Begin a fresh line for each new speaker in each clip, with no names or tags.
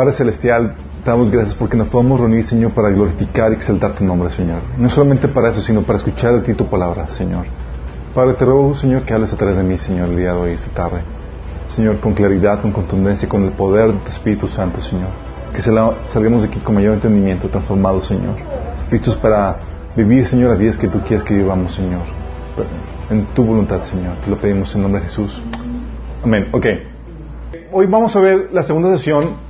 Padre Celestial, te damos gracias porque nos podemos reunir, Señor, para glorificar y exaltar tu nombre, Señor. No solamente para eso, sino para escuchar de ti tu palabra, Señor. Padre, te ruego, Señor, que hables a través de mí, Señor, el día de hoy, esta tarde. Señor, con claridad, con contundencia, con el poder de tu Espíritu Santo, Señor. Que salgamos de aquí con mayor entendimiento, transformados, Señor. Listos para vivir, Señor, a días que tú quieres que vivamos, Señor. En tu voluntad, Señor. Te lo pedimos en nombre de Jesús. Amén. Ok. Hoy vamos a ver la segunda sesión,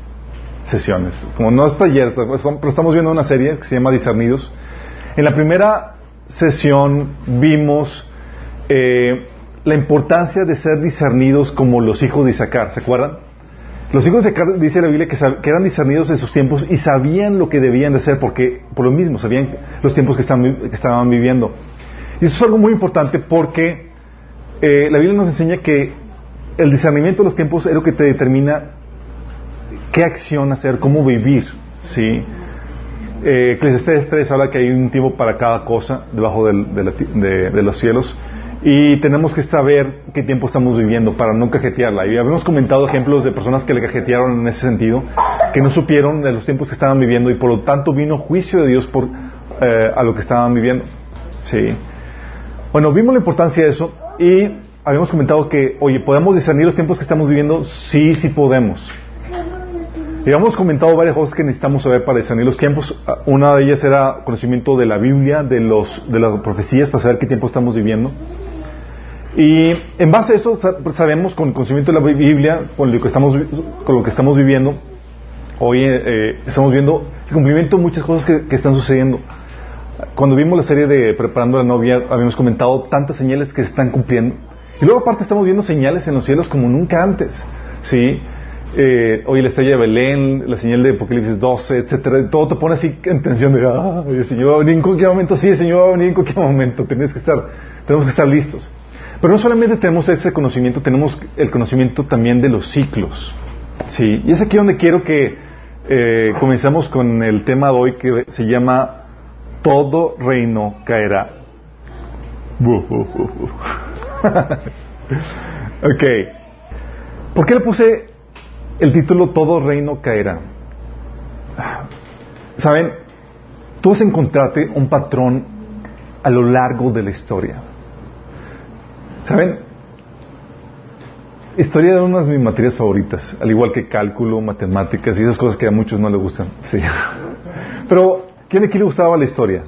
sesiones. Como no es taller, pero estamos viendo una serie que se llama Discernidos. En la primera sesión vimos eh, la importancia de ser discernidos como los hijos de Isaacar. ¿Se acuerdan? Los hijos de Isaacar dice la Biblia que, eran discernidos en sus tiempos y sabían lo que debían de hacer porque, por lo mismo, sabían los tiempos que estaban, viviendo. Y eso es algo muy importante porque eh, la Biblia nos enseña que el discernimiento de los tiempos es lo que te determina qué acción hacer, cómo vivir. ¿sí? Eh, Eclesiastes 3 habla que hay un tiempo para cada cosa debajo de los cielos y tenemos que saber qué tiempo estamos viviendo para no cajetearla. Y habíamos comentado ejemplos de personas que le cajetearon en ese sentido, que no supieron de los tiempos que estaban viviendo y por lo tanto vino juicio de Dios por, eh, a lo que estaban viviendo. Sí. Bueno, vimos la importancia de eso y habíamos comentado que, oye, ¿podemos discernir los tiempos que estamos viviendo? Sí, sí podemos. Y habíamos comentado varias cosas que necesitamos saber para discernir los tiempos. Una de ellas era conocimiento de la Biblia, de, los, de las profecías, para saber qué tiempo estamos viviendo. Y en base a eso sabemos con el conocimiento de la Biblia, con lo que estamos, con lo que estamos viviendo, hoy eh, estamos viendo el cumplimiento de muchas cosas que, están sucediendo. Cuando vimos la serie de Preparando la novia, habíamos comentado tantas señales que se están cumpliendo. Y luego aparte estamos viendo señales en los cielos como nunca antes. ¿sí? Eh, hoy la estrella de Belén, la señal de Apocalipsis 12, etcétera, todo te pone así en tensión de, ah, el Señor va a venir en cualquier momento, sí, el Señor va a venir en cualquier momento, tenemos que estar, tenemos que estar listos. Pero no solamente tenemos ese conocimiento, tenemos el conocimiento también de los ciclos. ¿sí? Y es aquí donde quiero que eh, comencemos con el tema de hoy que se llama Todo reino caerá. ok. ¿Por qué le puse el título Todo reino caerá? Saben, tú vas a encontrarte un patrón a lo largo de la historia. ¿Saben? Historia de una de mis materias favoritas, al igual que cálculo, matemáticas y esas cosas que a muchos no les gustan. Sí. Pero, ¿quién aquí le gustaba la historia?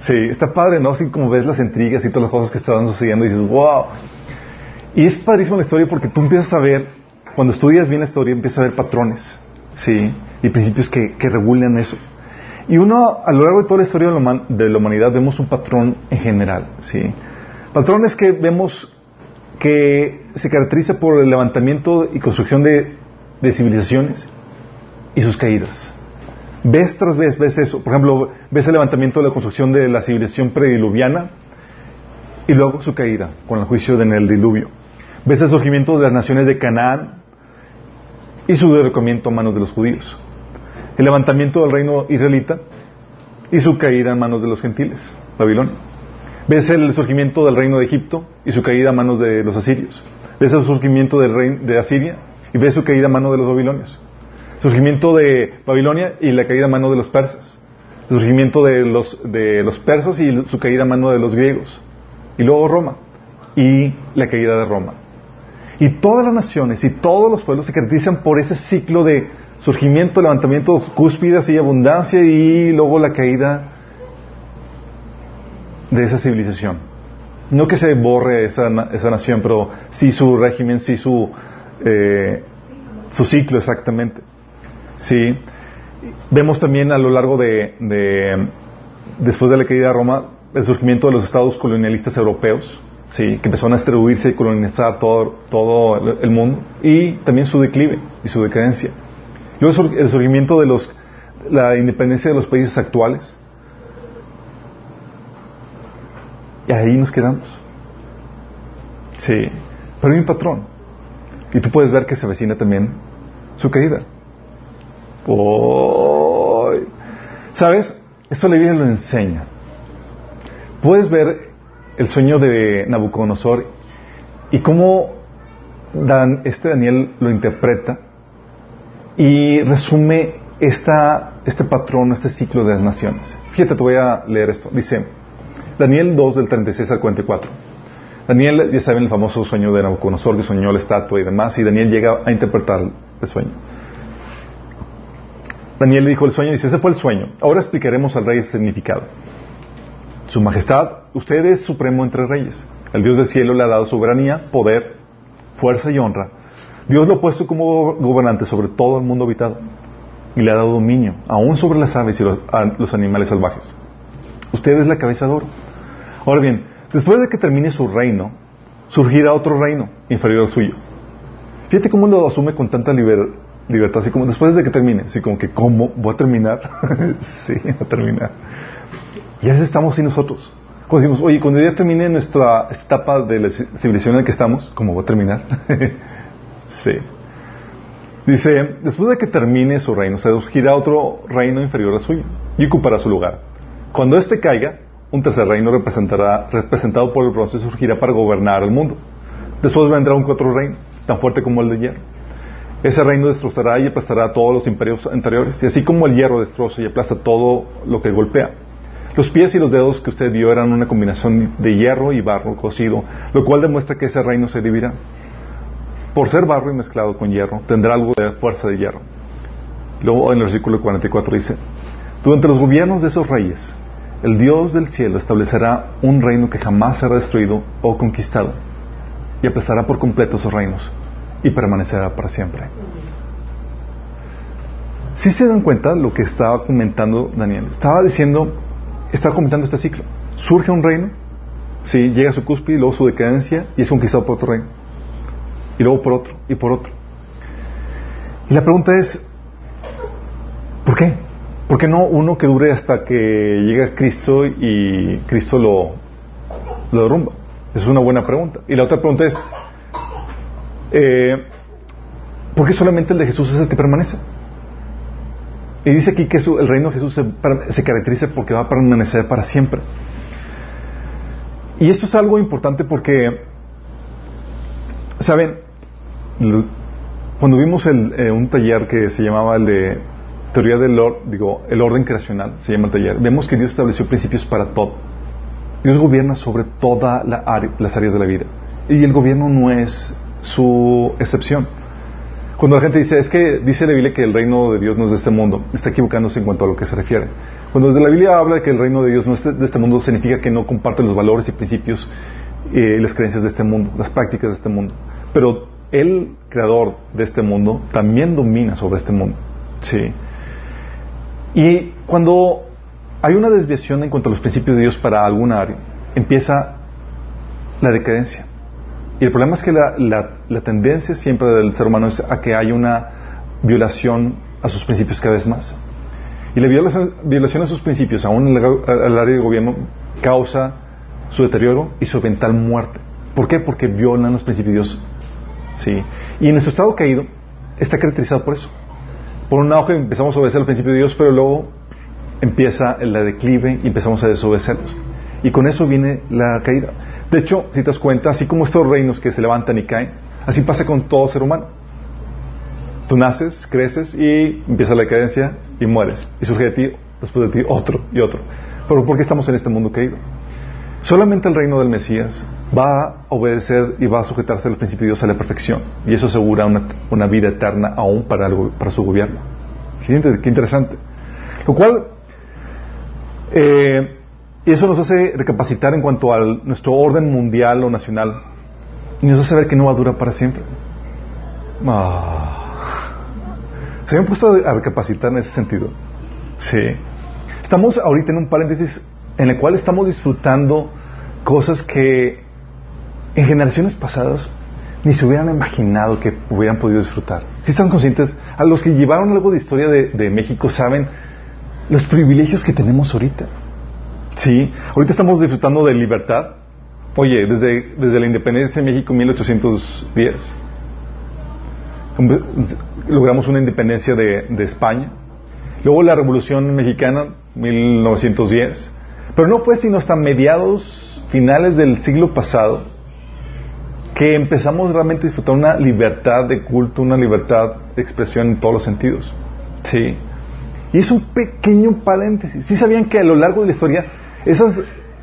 Sí, está padre, ¿no? Así como ves las intrigas y todas las cosas que estaban sucediendo y dices, wow. Y es padrísimo la historia porque tú empiezas a ver, cuando estudias bien la historia, empiezas a ver patrones, ¿sí? Y principios que, regulan eso. Y uno, a lo largo de toda la historia de la humanidad, vemos un patrón en general, ¿sí? Patrones que vemos que se caracteriza por el levantamiento y construcción de, civilizaciones y sus caídas. Ves tras vez, ves eso. Por ejemplo, ves el levantamiento de la construcción de la civilización prediluviana y luego su caída con el juicio en el diluvio. Ves el surgimiento de las naciones de Canaán y su derrocamiento a manos de los judíos. El levantamiento del reino israelita y su caída en manos de los gentiles, Babilonia. Ves el surgimiento del reino de Egipto y su caída a manos de los asirios. Ves el surgimiento del reino de Asiria y ves su caída a manos de los babilonios. surgimiento de Babilonia y la caída a manos de los persas. El surgimiento de los, de los persas y su caída a manos de los griegos. Y luego Roma y la caída de Roma. Y todas las naciones y todos los pueblos se caracterizan por ese ciclo de surgimiento, levantamiento, cúspidas y abundancia y luego la caída de esa civilización. No que se borre esa, esa nación, pero sí su régimen, sí su, eh, su ciclo exactamente. Sí. Vemos también a lo largo de, de, después de la caída de Roma, el surgimiento de los estados colonialistas europeos, sí, que empezaron a distribuirse y colonizar todo, todo el mundo, y también su declive y su decadencia. Luego el surgimiento de los, la independencia de los países actuales, Y ahí nos quedamos. Sí, pero hay un patrón. Y tú puedes ver que se avecina también su caída. ¿Sabes? Esto la Biblia lo enseña. Puedes ver el sueño de Nabucodonosor y cómo Dan, este Daniel lo interpreta y resume esta, este patrón, este ciclo de las naciones. Fíjate, te voy a leer esto. Dice, Daniel 2 del 36 al 44. Daniel, ya saben el famoso sueño de Nabucodonosor que soñó la estatua y demás, y Daniel llega a interpretar el sueño. Daniel le dijo el sueño y dice, ese fue el sueño. Ahora explicaremos al rey el significado. Su majestad, usted es supremo entre reyes. El Dios del cielo le ha dado soberanía, poder, fuerza y honra. Dios lo ha puesto como gobernante sobre todo el mundo habitado y le ha dado dominio, aún sobre las aves y los, animales salvajes. Usted es la cabeza de oro. Ahora bien, después de que termine su reino, surgirá otro reino inferior al suyo. Fíjate cómo lo asume con tanta libertad, así como después de que termine, así como que, ¿cómo? ¿Voy a terminar? sí, voy a terminar. Y a veces estamos sin nosotros. Cuando decimos, oye, cuando ya termine nuestra etapa de la civilización en la que estamos, ¿cómo voy a terminar? sí. Dice, después de que termine su reino, se surgirá otro reino inferior a suyo y ocupará su lugar. Cuando éste caiga, un tercer reino representará, representado por el bronce surgirá para gobernar el mundo. Después vendrá un cuarto reino, tan fuerte como el de hierro. Ese reino destrozará y aplastará todos los imperios anteriores, y así como el hierro destroza y aplasta todo lo que golpea. Los pies y los dedos que usted vio eran una combinación de hierro y barro cocido, lo cual demuestra que ese reino se dividirá por ser barro y mezclado con hierro, tendrá algo de fuerza de hierro. Luego en el versículo 44 dice, durante los gobiernos de esos reyes, el Dios del cielo establecerá un reino que jamás será destruido o conquistado, y aplastará por completo esos reinos, y permanecerá para siempre. Si se dan cuenta lo que estaba comentando Daniel, estaba diciendo, estaba comentando este ciclo. Surge un reino, sí, llega a su cúspide, luego su decadencia y es conquistado por otro reino y luego por otro y por otro. Y la pregunta es, ¿por qué? ¿Por qué no uno que dure hasta que llega Cristo y Cristo lo, lo derrumba? Esa es una buena pregunta. Y la otra pregunta es, eh, ¿por qué solamente el de Jesús es el que permanece? Y dice aquí que el reino de Jesús se, caracteriza porque va a permanecer para siempre. Y esto es algo importante porque, ¿saben? cuando vimos eh, un taller que se llamaba el de teoría del digo, el orden creacional, se llama el taller, vemos que Dios estableció principios para todo. Dios gobierna sobre todas las áreas de la vida. Y el gobierno no es su excepción. Cuando la gente dice, es que dice la Biblia que el reino de Dios no es de este mundo, está equivocándose en cuanto a lo que se refiere. Cuando la Biblia habla de que el reino de Dios no es de este mundo, significa que no comparte los valores y principios eh, y las creencias de este mundo, las prácticas de este mundo. Pero el creador de este mundo también domina sobre este mundo. Sí. Y cuando hay una desviación en cuanto a los principios de Dios para alguna área, empieza la decadencia. Y el problema es que la, la, tendencia siempre del ser humano es a que haya una violación a sus principios cada vez más. Y la violación, violación a sus principios, aún en el, área de gobierno, causa su deterioro y su eventual muerte. ¿Por qué? Porque violan los principios de Dios ¿sí? Y nuestro estado caído está caracterizado por eso. Por un lado empezamos a obedecer al principio de Dios, pero luego empieza el declive y empezamos a desobedecerlos. Y con eso viene la caída. De hecho, si te das cuenta, así como estos reinos que se levantan y caen, así pasa con todo ser humano. Tú naces, creces y empieza la decadencia y mueres. Y surge de ti, después de ti, otro y otro. Pero ¿por qué estamos en este mundo caído? Solamente el reino del Mesías va a obedecer y va a sujetarse al principio de Dios a la perfección. Y eso asegura una, vida eterna aún para, para su gobierno. Qué interesante. Lo cual, eh, eso nos hace recapacitar en cuanto a nuestro orden mundial o nacional. Y nos hace ver que no va a durar para siempre. Ah. Se han puesto a recapacitar en ese sentido. Sí. Estamos ahorita en un paréntesis en el cual estamos disfrutando cosas que en generaciones pasadas ni se hubieran imaginado que hubieran podido disfrutar. Si están conscientes, a los que llevaron algo de historia de, México saben los privilegios que tenemos ahorita. Sí, ahorita estamos disfrutando de libertad. Oye, desde, desde la independencia de México en 1810, logramos una independencia de, de España. Luego la Revolución Mexicana, 1910. Pero no fue sino hasta mediados, finales del siglo pasado, que empezamos realmente a disfrutar una libertad de culto, una libertad de expresión en todos los sentidos. Sí. Y es un pequeño paréntesis. ¿Sí sabían que a lo largo de la historia esas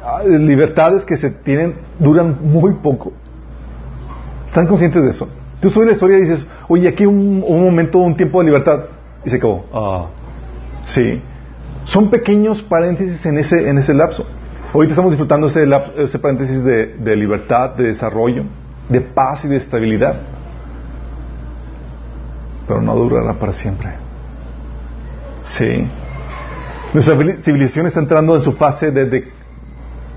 ah, libertades que se tienen duran muy poco? ¿Están conscientes de eso? Tú subes la historia y dices, oye, aquí un, un momento, un tiempo de libertad. Y se acabó. Ah, sí. Son pequeños paréntesis en ese, en ese lapso. Ahorita estamos disfrutando ese, ese paréntesis de, de libertad, de desarrollo, de paz y de estabilidad. Pero no durará para siempre. Sí. Nuestra civilización está entrando en su fase de,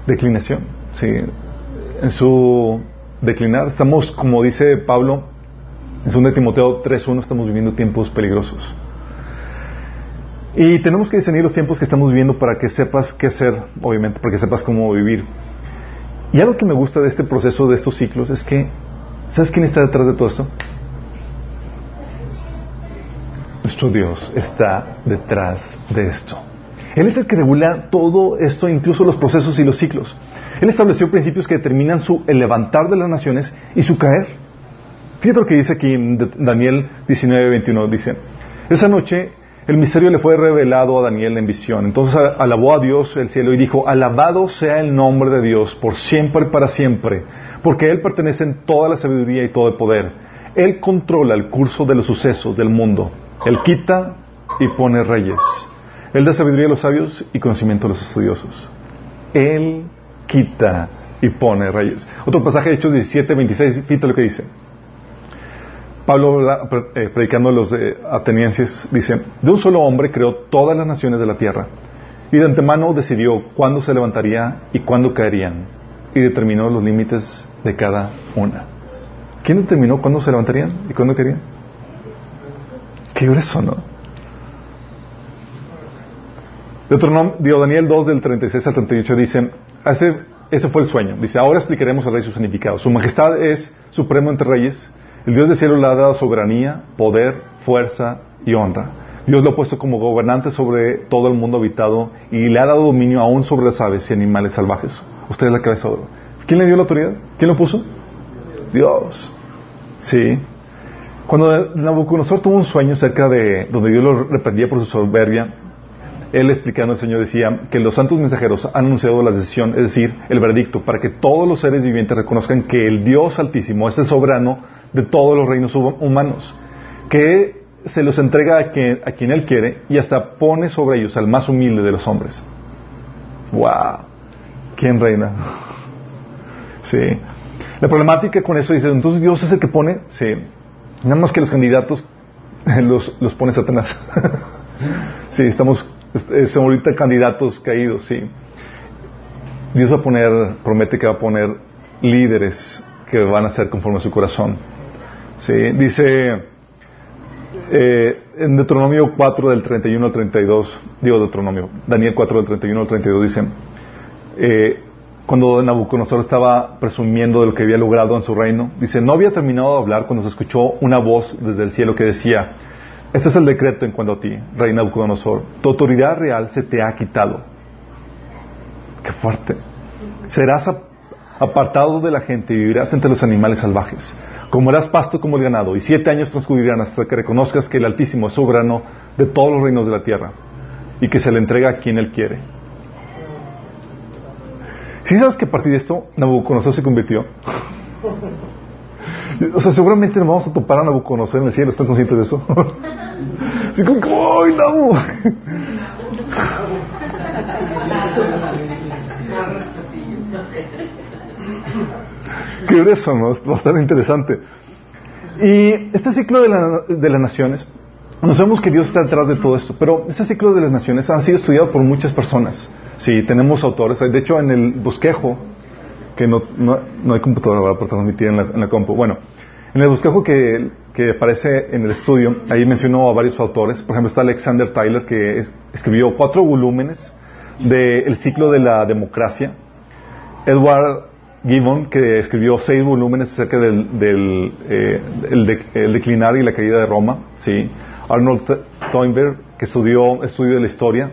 declinación. En su declinar. Estamos, como dice Pablo, en 2 Timoteo 3.1, estamos viviendo tiempos peligrosos. Y tenemos que discernir los tiempos que estamos viviendo para que sepas qué hacer, obviamente, para que sepas cómo vivir. Y algo que me gusta de este proceso, de estos ciclos, es que, ¿sabes quién está detrás de todo esto? Nuestro Dios está detrás de esto. Él es el que regula todo esto, incluso los procesos y los ciclos. Él estableció principios que determinan su, el levantar de las naciones y su caer. Fíjate lo que dice aquí en Daniel 19, 21. Dice, esa noche el misterio le fue revelado a Daniel en visión. Entonces alabó a Dios el cielo y dijo, alabado sea el nombre de Dios por siempre y para siempre, porque Él pertenece en toda la sabiduría y todo el poder. Él controla el curso de los sucesos del mundo. Él quita y pone reyes. Él da sabiduría a los sabios y conocimiento a los estudiosos. Él quita y pone reyes. Otro pasaje de Hechos 17, 26, fíjate lo que dice. Pablo, eh, predicando a los atenienses, dice, de un solo hombre creó todas las naciones de la tierra y de antemano decidió cuándo se levantaría y cuándo caerían y determinó los límites de cada una. ¿Quién determinó cuándo se levantarían y cuándo caerían? Qué grueso, ¿no? Dio Daniel 2 del 36 al 38 dice, ese, ese fue el sueño. Dice, ahora explicaremos al rey su significado. Su majestad es supremo entre reyes el Dios del cielo le ha dado soberanía, poder, fuerza y honra. Dios lo ha puesto como gobernante sobre todo el mundo habitado y le ha dado dominio aún sobre las aves y animales salvajes. Usted es la cabeza de oro. ¿Quién le dio la autoridad? ¿Quién lo puso? Dios. Sí. Cuando Nabucodonosor tuvo un sueño cerca de donde Dios lo reprendía por su soberbia, él explicando al Señor decía que los santos mensajeros han anunciado la decisión, es decir, el veredicto, para que todos los seres vivientes reconozcan que el Dios Altísimo es el soberano de todos los reinos humanos, que se los entrega a quien, a quien Él quiere y hasta pone sobre ellos al más humilde de los hombres. ¡Wow! ¿Quién reina? Sí. La problemática con eso dice, entonces Dios es el que pone, sí, nada más que los candidatos los, los pone Satanás. sí, estamos, son ahorita candidatos caídos, sí. Dios va a poner, promete que va a poner líderes que van a ser conforme a su corazón. Sí, dice eh, en Deuteronomio 4 del 31 al 32, digo Deuteronomio, Daniel 4 del 31 al 32 dice, eh, cuando Nabucodonosor estaba presumiendo de lo que había logrado en su reino, dice, no había terminado de hablar cuando se escuchó una voz desde el cielo que decía, este es el decreto en cuanto a ti, rey Nabucodonosor, tu autoridad real se te ha quitado. Qué fuerte. Serás apartado de la gente y vivirás entre los animales salvajes comerás pasto como el ganado, y siete años transcurrirán hasta que reconozcas que el Altísimo es soberano de todos los reinos de la tierra, y que se le entrega a quien Él quiere. Si sabes que a partir de esto Nabucodonosor se convirtió? O sea, seguramente nos vamos a topar a Nabucodonosor en el cielo, ¿están conscientes de eso? Así como, ¡ay, no! Qué eso, ¿no? Bastante interesante. Y este ciclo de, las naciones, nos vemos que Dios está detrás de todo esto, pero este ciclo de las naciones ha sido estudiado por muchas personas. Sí, tenemos autores. De hecho, en el bosquejo, que no, no, hay computadora para transmitir en la, compu. Bueno, en el bosquejo que, que, aparece en el estudio, ahí mencionó a varios autores. Por ejemplo, está Alexander Tyler, que escribió cuatro volúmenes del ciclo de la democracia. Edward Gibbon, que escribió seis volúmenes acerca del, del eh, el, declinar y la caída de Roma, ¿sí? Arnold Toynbee, que estudió estudio de la historia,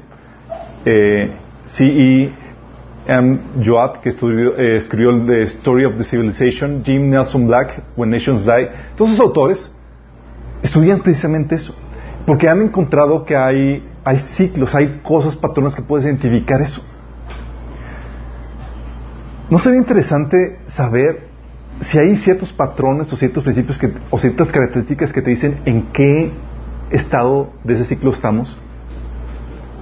eh. M. Joad, que eh, escribió The Story of the Civilization, Jim Nelson Black, When Nations Die. Todos esos autores estudian precisamente eso, porque han encontrado que hay, hay ciclos, hay cosas, patrones que puedes identificar eso. ¿No sería interesante saber si hay ciertos patrones o ciertos principios que, o ciertas características que te dicen en qué estado de ese ciclo estamos?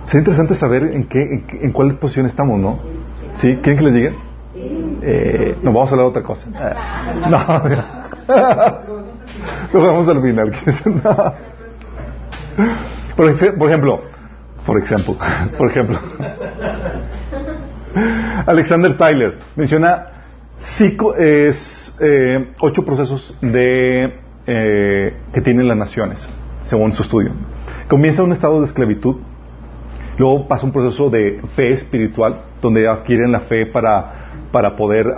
Sería interesante saber en qué, en, cuál posición estamos, ¿no? ¿Sí? ¿Quieren que les diga? Eh, no, vamos a hablar de otra cosa. no, lo vamos al final. por, ejemplo, por ejemplo, por ejemplo, Alexander Tyler menciona cinco, es, eh, ocho procesos de, eh, que tienen las naciones, según su estudio. Comienza un estado de esclavitud, luego pasa un proceso de fe espiritual, donde adquieren la fe para, para poder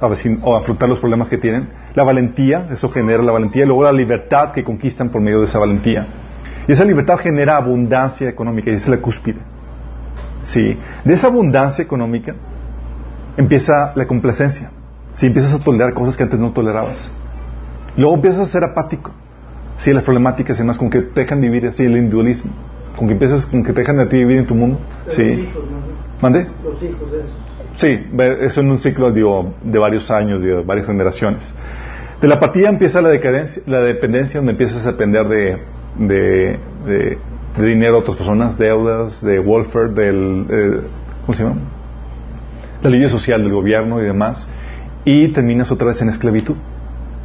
afrontar los problemas que tienen. La valentía, eso genera la valentía, y luego la libertad que conquistan por medio de esa valentía. Y esa libertad genera abundancia económica, y es la cúspide. Sí. De esa abundancia económica empieza la complacencia. Si empiezas a tolerar cosas que antes no tolerabas. Luego empiezas a ser apático. Sí, las problemáticas y demás, con que te dejan vivir así el individualismo. Con que empiezas, con que te dejan a ti vivir en tu mundo. sí. ¿Mande? Los hijos de eso. Sí, eso en un ciclo de varios años, de varias generaciones. De la apatía empieza la decadencia, la dependencia, donde empiezas a depender de, de, de, dinero de otras personas, deudas, de welfare, del, eh, ¿cómo se llama? La ley social del gobierno y demás, y terminas otra vez en esclavitud.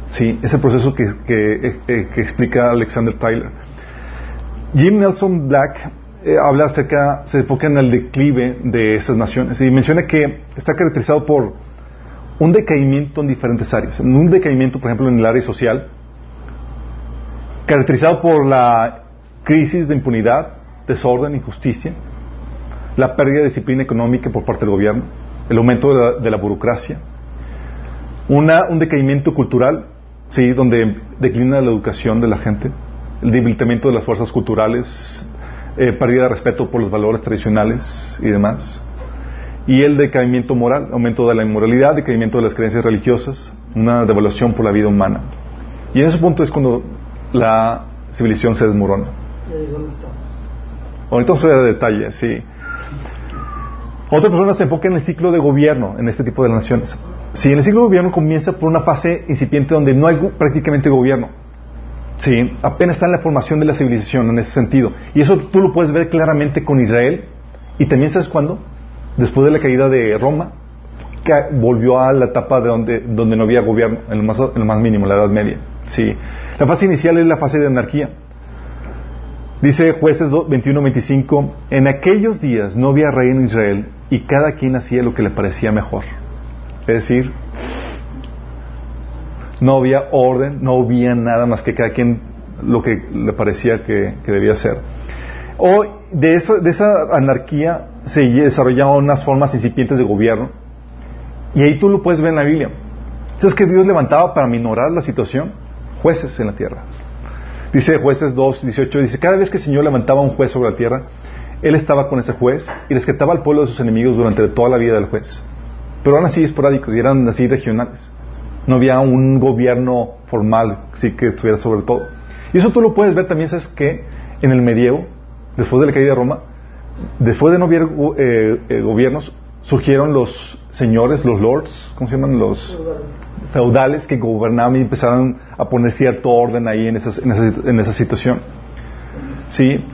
Sí, ese proceso que, que, eh, que explica Alexander Tyler. Jim Nelson Black eh, habla acerca, se enfoca en el declive de esas naciones y menciona que está caracterizado por un decaimiento en diferentes áreas. Un decaimiento, por ejemplo, en el área social, caracterizado por la crisis de impunidad, desorden, injusticia, la pérdida de disciplina económica por parte del gobierno, el aumento de la, burocracia, una, un decaimiento cultural, sí, donde declina la educación de la gente, el debilitamiento de las fuerzas culturales, eh, pérdida de respeto por los valores tradicionales y demás. Y el decaimiento moral, aumento de la inmoralidad, decaimiento de las creencias religiosas, una devaluación por la vida humana. Y en ese punto es cuando la civilización se desmorona. Ahorita vamos a ver detalles, sí. Otra persona se enfoca en el ciclo de gobierno en este tipo de naciones. Sí, en el ciclo de gobierno comienza por una fase incipiente donde no hay prácticamente gobierno. Sí, apenas está en la formación de la civilización en ese sentido. Y eso tú lo puedes ver claramente con Israel. Y también sabes cuándo? Después de la caída de Roma, que volvió a la etapa de donde, donde no había gobierno, en lo, más, en lo más mínimo, la Edad Media. Sí. La fase inicial es la fase de anarquía. Dice jueces 21-25, en aquellos días no había rey en Israel y cada quien hacía lo que le parecía mejor. Es decir, no había orden, no había nada más que cada quien lo que le parecía que, debía hacer. O de, eso, esa anarquía se desarrollaban unas formas incipientes de gobierno. Y ahí tú lo puedes ver en la Biblia. ¿Sabes que Dios levantaba para minorar la situación? Jueces en la tierra. Dice jueces 2, 18, dice, cada vez que el Señor levantaba un juez sobre la tierra, Él estaba con ese juez y rescataba al pueblo de sus enemigos durante toda la vida del juez. Pero eran así esporádicos y eran así regionales. No había un gobierno formal sí que estuviera sobre todo. Y eso tú lo puedes ver también, ¿sabes que En el medievo, después de la caída de Roma, después de no haber eh, eh, gobiernos, surgieron los señores, los lords, ¿cómo se llaman? Los feudales que gobernaban y empezaron a poner cierto orden ahí en, en, esa, situación. ¿Sí?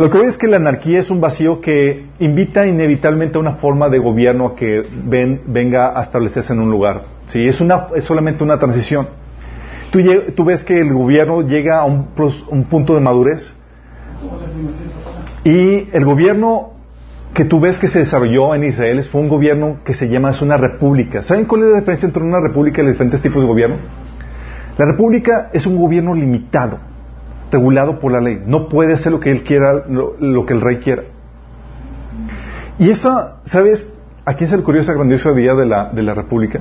Lo que veo es que la anarquía es un vacío que invita inevitablemente a una forma de gobierno a que venga a establecerse en un lugar. ¿Sí? Es, solamente una transición. Tú, ves que el gobierno llega a un, un punto de madurez y el gobierno que tú ves que se desarrolló en Israel fue un gobierno que se llama, es una república. ¿Saben cuál es la diferencia entre una república y los diferentes tipos de gobierno? La república es un gobierno limitado, regulado por la ley. No puede hacer lo que él quiera, lo, que el rey quiera. Y esa, ¿sabes a quién se le ocurrió esa grandiosa idea de la, de la república?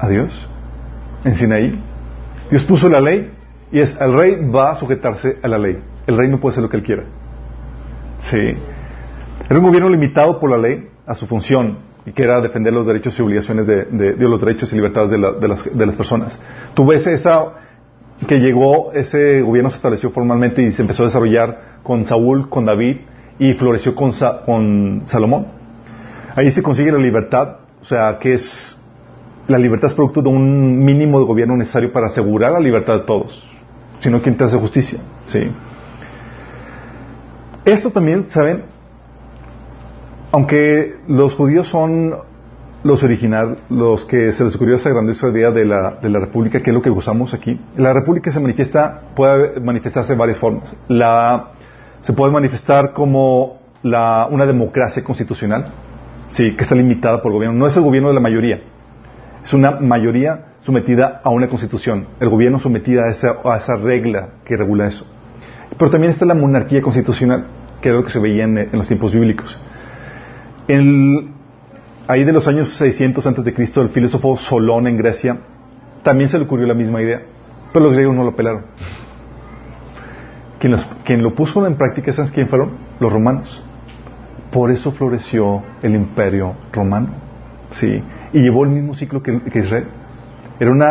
A Dios, en Sinaí. Dios puso la ley y es, el rey va a sujetarse a la ley. El rey no puede hacer lo que él quiera. Sí. Era un gobierno limitado por la ley a su función, y que era defender los derechos y obligaciones de, los derechos y libertades de, las, de, las, personas. Tú ves esa que llegó, ese gobierno se estableció formalmente y se empezó a desarrollar con Saúl, con David y floreció con, con Salomón. Ahí se consigue la libertad, o sea, que es la libertad es producto de un mínimo de gobierno necesario para asegurar la libertad de todos, sino quien te hace justicia, sí. Esto también, saben, aunque los judíos son los originales, los que se les ocurrió esa grandiosa idea de la, de la república, que es lo que usamos aquí, la república se manifiesta, puede manifestarse de varias formas. La, se puede manifestar como la, una democracia constitucional, sí, que está limitada por el gobierno. No es el gobierno de la mayoría, es una mayoría sometida a una constitución, el gobierno sometida a esa, a esa regla que regula eso. Pero también está la monarquía constitucional, que es lo que se veía en, los tiempos bíblicos. Ahí de los años 600 antes de Cristo, el filósofo Solón en Grecia también se le ocurrió la misma idea, pero los griegos no lo pelaron. Quien, lo puso en práctica, ¿sabes quién fueron? Los romanos. Por eso floreció el imperio romano. ¿sí? Y llevó el mismo ciclo que, Israel. Era una,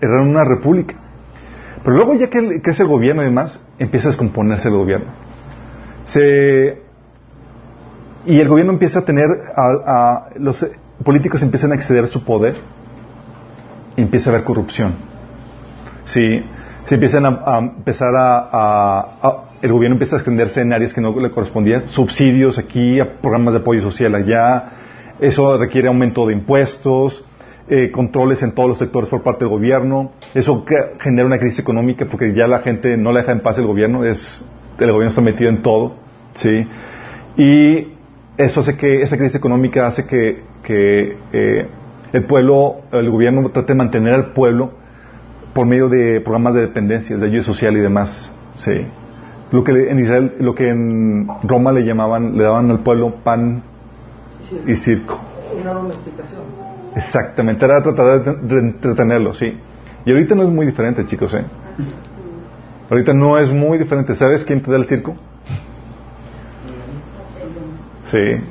era una república. Pero luego ya que crece el gobierno y empieza a descomponerse el gobierno. Se, y el gobierno empieza a tener, a, los políticos empiezan a exceder su poder y empieza a haber corrupción. Sí, se empiezan a, empezar a, el gobierno empieza a extenderse en áreas que no le correspondían, subsidios aquí, programas de apoyo social allá, eso requiere aumento de impuestos, eh, controles en todos los sectores por parte del gobierno, eso genera una crisis económica porque ya la gente no le deja en paz el gobierno, es, el gobierno está metido en todo, ¿sí? Y eso hace que, esa crisis económica hace que, eh, el pueblo, el gobierno trate de mantener al pueblo por medio de programas de dependencia, de ayuda social y demás. Sí. Lo que en Israel, lo que en Roma le llamaban, le daban al pueblo pan y circo.
Una domesticación.
Exactamente, era tratar de entretenerlo, sí. Y ahorita no es muy diferente, chicos, ¿eh? Ahorita no es muy diferente. ¿Sabes quién te da el circo? Sí.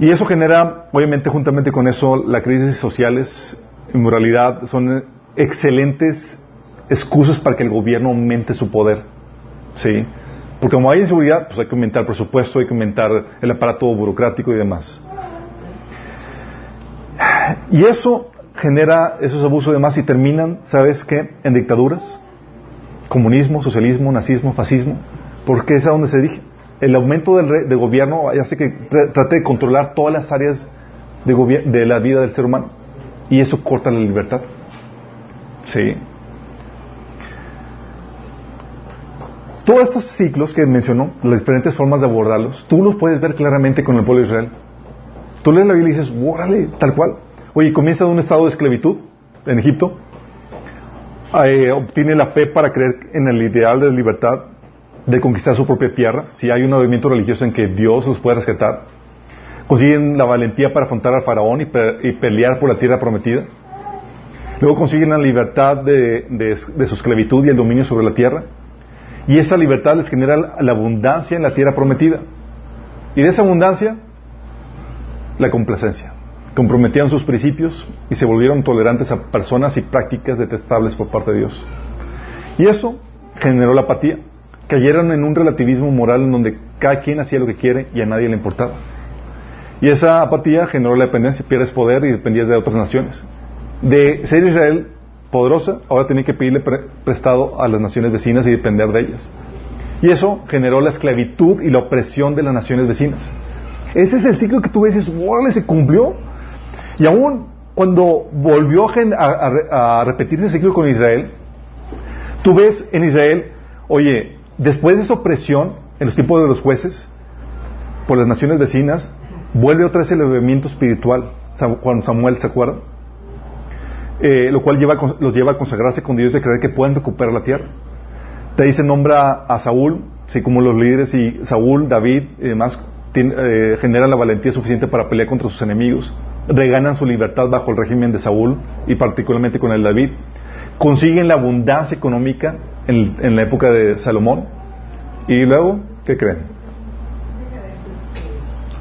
Y eso genera, obviamente, juntamente con eso, la crisis sociales inmoralidad son excelentes excusas para que el gobierno aumente su poder. ¿Sí? Porque como hay inseguridad, pues hay que aumentar el presupuesto, hay que aumentar el aparato burocrático y demás. Y eso genera esos abusos y demás y terminan, ¿sabes qué? En dictaduras, comunismo, socialismo, nazismo, fascismo, porque es a donde se dirige. El aumento del, del gobierno hace que trate de controlar todas las áreas de, de la vida del ser humano. Y eso corta la libertad. Sí. Todos estos ciclos que mencionó, las diferentes formas de abordarlos, tú los puedes ver claramente con el pueblo de Israel. Tú lees la Biblia y dices, órale, tal cual. Oye, comienza de un estado de esclavitud en Egipto, eh, obtiene la fe para creer en el ideal de libertad, de conquistar su propia tierra, si hay un movimiento religioso en que Dios los puede rescatar, consiguen la valentía para afrontar al faraón y, pelear por la tierra prometida. Luego consiguen la libertad de, su esclavitud y el dominio sobre la tierra. Y esa libertad les genera la abundancia en la tierra prometida. Y de esa abundancia, la complacencia. Comprometían sus principios y se volvieron tolerantes a personas y prácticas detestables por parte de Dios. Y eso generó la apatía. Cayeron en un relativismo moral en donde cada quien hacía lo que quiere y a nadie le importaba. Y esa apatía generó la dependencia, pierdes poder y dependías de otras naciones. De ser Israel poderosa, ahora tenía que pedirle prestado a las naciones vecinas y depender de ellas. Y eso generó la esclavitud y la opresión de las naciones vecinas. Ese es el ciclo que tú ves órale, se cumplió. Y aún cuando volvió a, a repetirse el ciclo con Israel, tú ves en Israel, oye, después de esa opresión en los tiempos de los jueces, por las naciones vecinas, vuelve otra vez el elevamiento espiritual, cuando Samuel se acuerda, eh, lo cual lleva, los lleva a consagrarse con Dios de creer que pueden recuperar la tierra. Te dice, nombra a Saúl, así como los líderes, y Saúl, David y demás eh, generan la valentía suficiente para pelear contra sus enemigos, reganan su libertad bajo el régimen de Saúl y particularmente con el David, consiguen la abundancia económica en, la época de Salomón, y luego, ¿qué creen?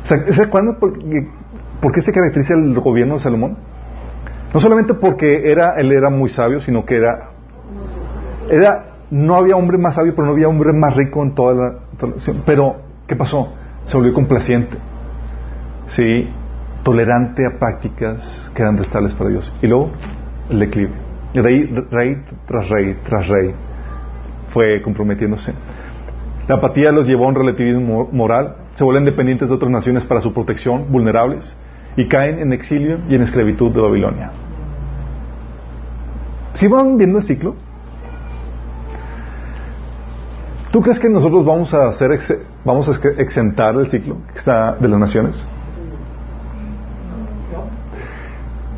¿Se acuerdan por, por, qué se caracteriza el gobierno de Salomón? No solamente porque era, él era muy sabio, sino que era, era, no había hombre más sabio, pero no había hombre más rico en toda la. Pero, ¿qué pasó? Se volvió complaciente. Sí, tolerante a prácticas que eran destables para Dios. Y luego, el declive. Y de ahí, rey tras rey tras rey, fue comprometiéndose. La apatía los llevó a un relativismo moral, se vuelven dependientes de otras naciones para su protección, vulnerables, y caen en exilio y en esclavitud de Babilonia. ¿Sí van viendo el ciclo? ¿Tú crees que nosotros vamos a hacer vamos a exentar el ciclo que está de las naciones?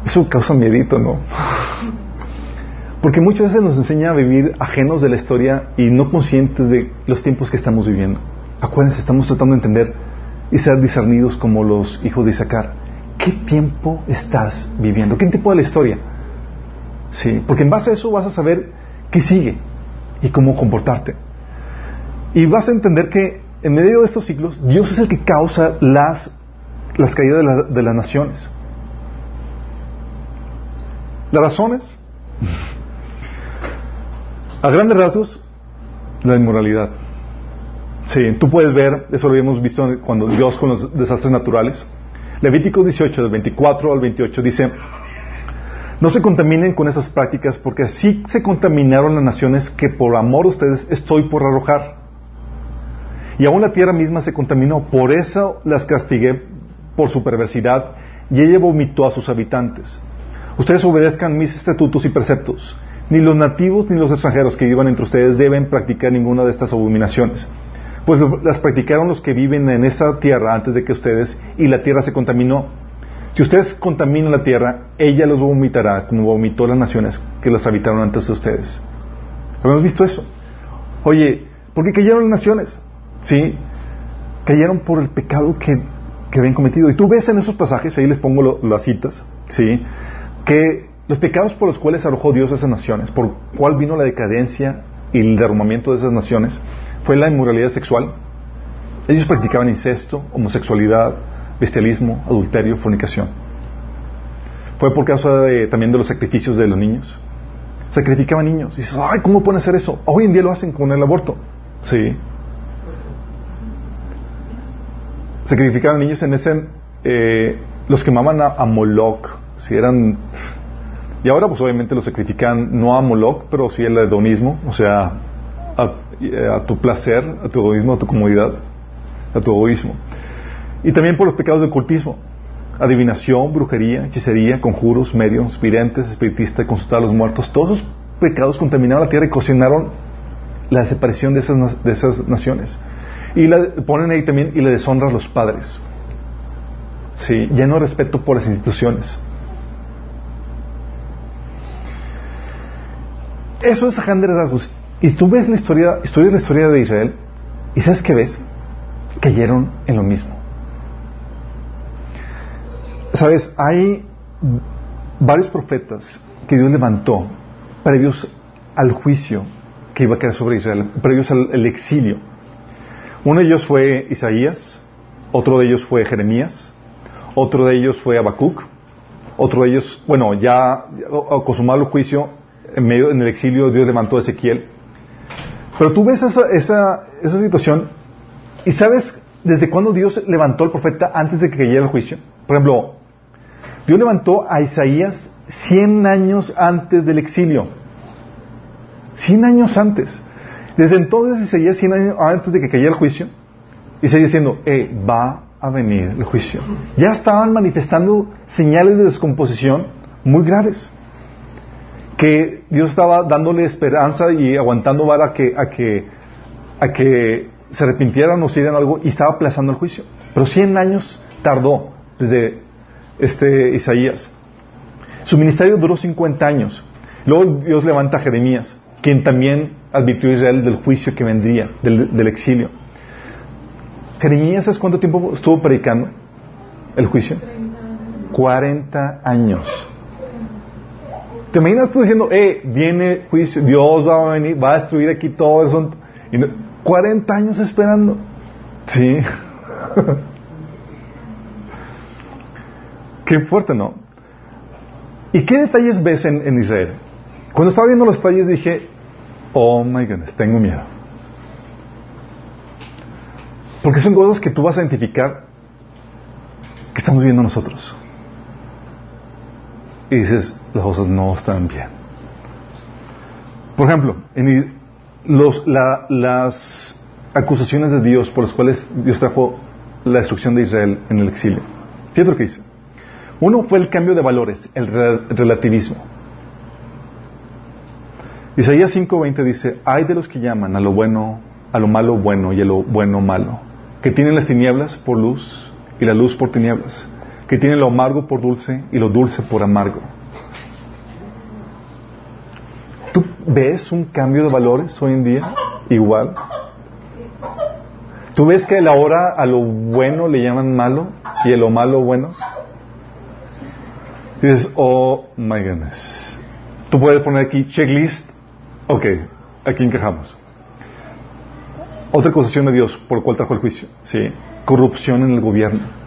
Eso causa miedito, ¿no? Porque muchas veces nos enseña a vivir ajenos de la historia y no conscientes de los tiempos que estamos viviendo. Acuérdense, estamos tratando de entender y ser discernidos como los hijos de Isaacar. ¿Qué tiempo estás viviendo? ¿Qué tiempo de la historia? Sí, porque en base a eso vas a saber qué sigue y cómo comportarte. Y vas a entender que en medio de estos ciclos, Dios es el que causa las, las caídas de, de las naciones. Las razones a grandes rasgos, la inmoralidad. Sí, tú puedes ver, eso lo habíamos visto cuando Dios con los desastres naturales. Levítico 18, del 24 al 28, dice, no se contaminen con esas prácticas porque así se contaminaron las naciones que por amor a ustedes estoy por arrojar. Y aún la tierra misma se contaminó, por eso las castigué por su perversidad y ella vomitó a sus habitantes. Ustedes obedezcan mis estatutos y preceptos ni los nativos ni los extranjeros que vivan entre ustedes deben practicar ninguna de estas abominaciones. Pues las practicaron los que viven en esa tierra antes de que ustedes, y la tierra se contaminó. Si ustedes contaminan la tierra, ella los vomitará como vomitó las naciones que las habitaron antes de ustedes. ¿Hemos visto eso? Oye, ¿por qué cayeron las naciones? ¿Sí? Cayeron por el pecado que, que habían cometido. Y tú ves en esos pasajes, ahí les pongo las citas, ¿sí? Que los pecados por los cuales arrojó Dios a esas naciones, por cuál vino la decadencia y el derrumbamiento de esas naciones, fue la inmoralidad sexual. Ellos practicaban incesto, homosexualidad, bestialismo, adulterio, fornicación. Fue por causa también de los sacrificios de los niños. Sacrificaban niños. Y dices, ay, ¿cómo pueden hacer eso? Hoy en día lo hacen con el aborto. Sí. Sacrificaban niños en ese... Eh, los quemaban a, a Moloch. Si eran y ahora pues obviamente lo sacrifican no a Moloch, pero sí al hedonismo, o sea, a, tu placer, a tu egoísmo, a tu comodidad, a tu egoísmo. Y también por los pecados del cultismo, adivinación, brujería, hechicería, conjuros, medios, videntes, espiritistas, consultar a los muertos, todos esos pecados contaminaron la tierra y cocinaron la desaparición de esas, de esas naciones. Y ponen ahí también y le deshonran a los padres. Sí, ya no respeto por las instituciones. Eso es a grandes rasgos. Y tú ves la historia, historia la historia de Israel, y ¿sabes qué ves? Cayeron en lo mismo. Sabes, hay varios profetas que Dios levantó previos al juicio que iba a caer sobre Israel, previos al exilio. Uno de ellos fue Isaías, otro de ellos fue Jeremías, otro de ellos fue Habacuc, otro de ellos, bueno, ya consumado el juicio, en medio en el exilio Dios levantó a Ezequiel. Pero tú ves esa, esa, esa situación y sabes desde cuándo Dios levantó al profeta antes de que cayera el juicio. Por ejemplo, Dios levantó a Isaías 100 años antes del exilio. 100 años antes. Desde entonces Isaías 100 años antes de que cayera el juicio. Y seguía diciendo, eh, va a venir el juicio. Ya estaban manifestando señales de descomposición muy graves que Dios estaba dándole esperanza y aguantando vara que, a, que, a que se arrepintieran o se dieran algo y estaba aplazando el juicio. Pero 100 años tardó desde este Isaías. Su ministerio duró 50 años. Luego Dios levanta a Jeremías, quien también advirtió a Israel del juicio que vendría, del, del exilio. Jeremías, ¿sabes cuánto tiempo estuvo predicando el juicio? 40 años. ¿Te imaginas tú diciendo, eh, viene juicio, Dios va a venir, va a destruir aquí todo eso? Y 40 años esperando. Sí. Qué fuerte, ¿no? ¿Y qué detalles ves en, en Israel? Cuando estaba viendo los detalles dije, oh my goodness, tengo miedo. Porque son cosas que tú vas a identificar que estamos viendo nosotros. Y dices, las cosas no están bien. Por ejemplo, en los, las acusaciones de Dios por las cuales Dios trajo la destrucción de Israel en el exilio. Fíjate lo que dice. Uno fue el cambio de valores, el relativismo. Isaías 5:20 dice, hay de los que llaman a lo bueno, a lo malo bueno y a lo bueno malo, que tienen las tinieblas por luz y la luz por tinieblas, que tienen lo amargo por dulce y lo dulce por amargo. ¿Tú ves un cambio de valores hoy en día? Igual. ¿Tú ves que ahora a lo bueno le llaman malo y a lo malo bueno? dices, oh my goodness. Tú puedes poner aquí checklist. Ok, aquí encajamos. Otra acusación de Dios por el cual trajo el juicio. Sí. Corrupción en el gobierno.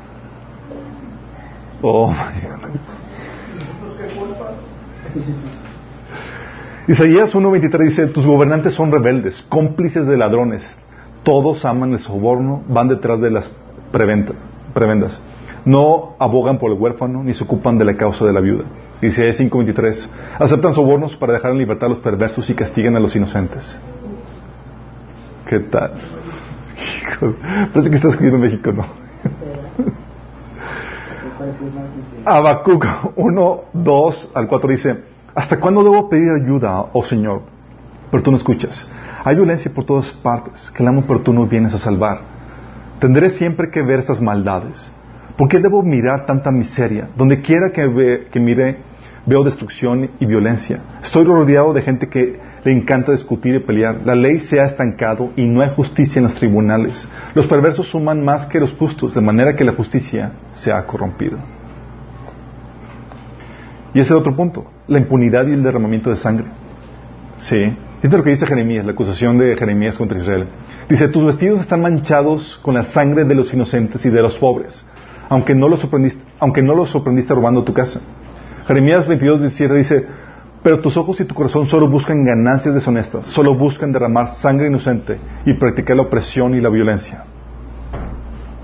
Oh my goodness. Isaías 1.23 dice, tus gobernantes son rebeldes, cómplices de ladrones, todos aman el soborno, van detrás de las prebendas. No abogan por el huérfano, ni se ocupan de la causa de la viuda. Isaías 5.23, aceptan sobornos para dejar en libertad a los perversos y castigan a los inocentes. ¿Qué tal? Parece que está escribiendo en México, ¿no? Habacuc 1, 2 al 4 dice, ¿Hasta cuándo debo pedir ayuda, oh Señor? Pero tú no escuchas. Hay violencia por todas partes. Clamo, pero tú no vienes a salvar. Tendré siempre que ver estas maldades. ¿Por qué debo mirar tanta miseria? Donde quiera que, que mire, veo destrucción y violencia. Estoy rodeado de gente que le encanta discutir y pelear. La ley se ha estancado y no hay justicia en los tribunales. Los perversos suman más que los justos, de manera que la justicia se ha corrompido. Y ese es otro punto, la impunidad y el derramamiento de sangre. Sí. Fíjate lo que dice Jeremías, la acusación de Jeremías contra Israel. Dice, tus vestidos están manchados con la sangre de los inocentes y de los pobres, aunque no los sorprendiste, aunque no los sorprendiste robando tu casa. Jeremías 22, 17 dice, pero tus ojos y tu corazón solo buscan ganancias deshonestas, solo buscan derramar sangre inocente y practicar la opresión y la violencia.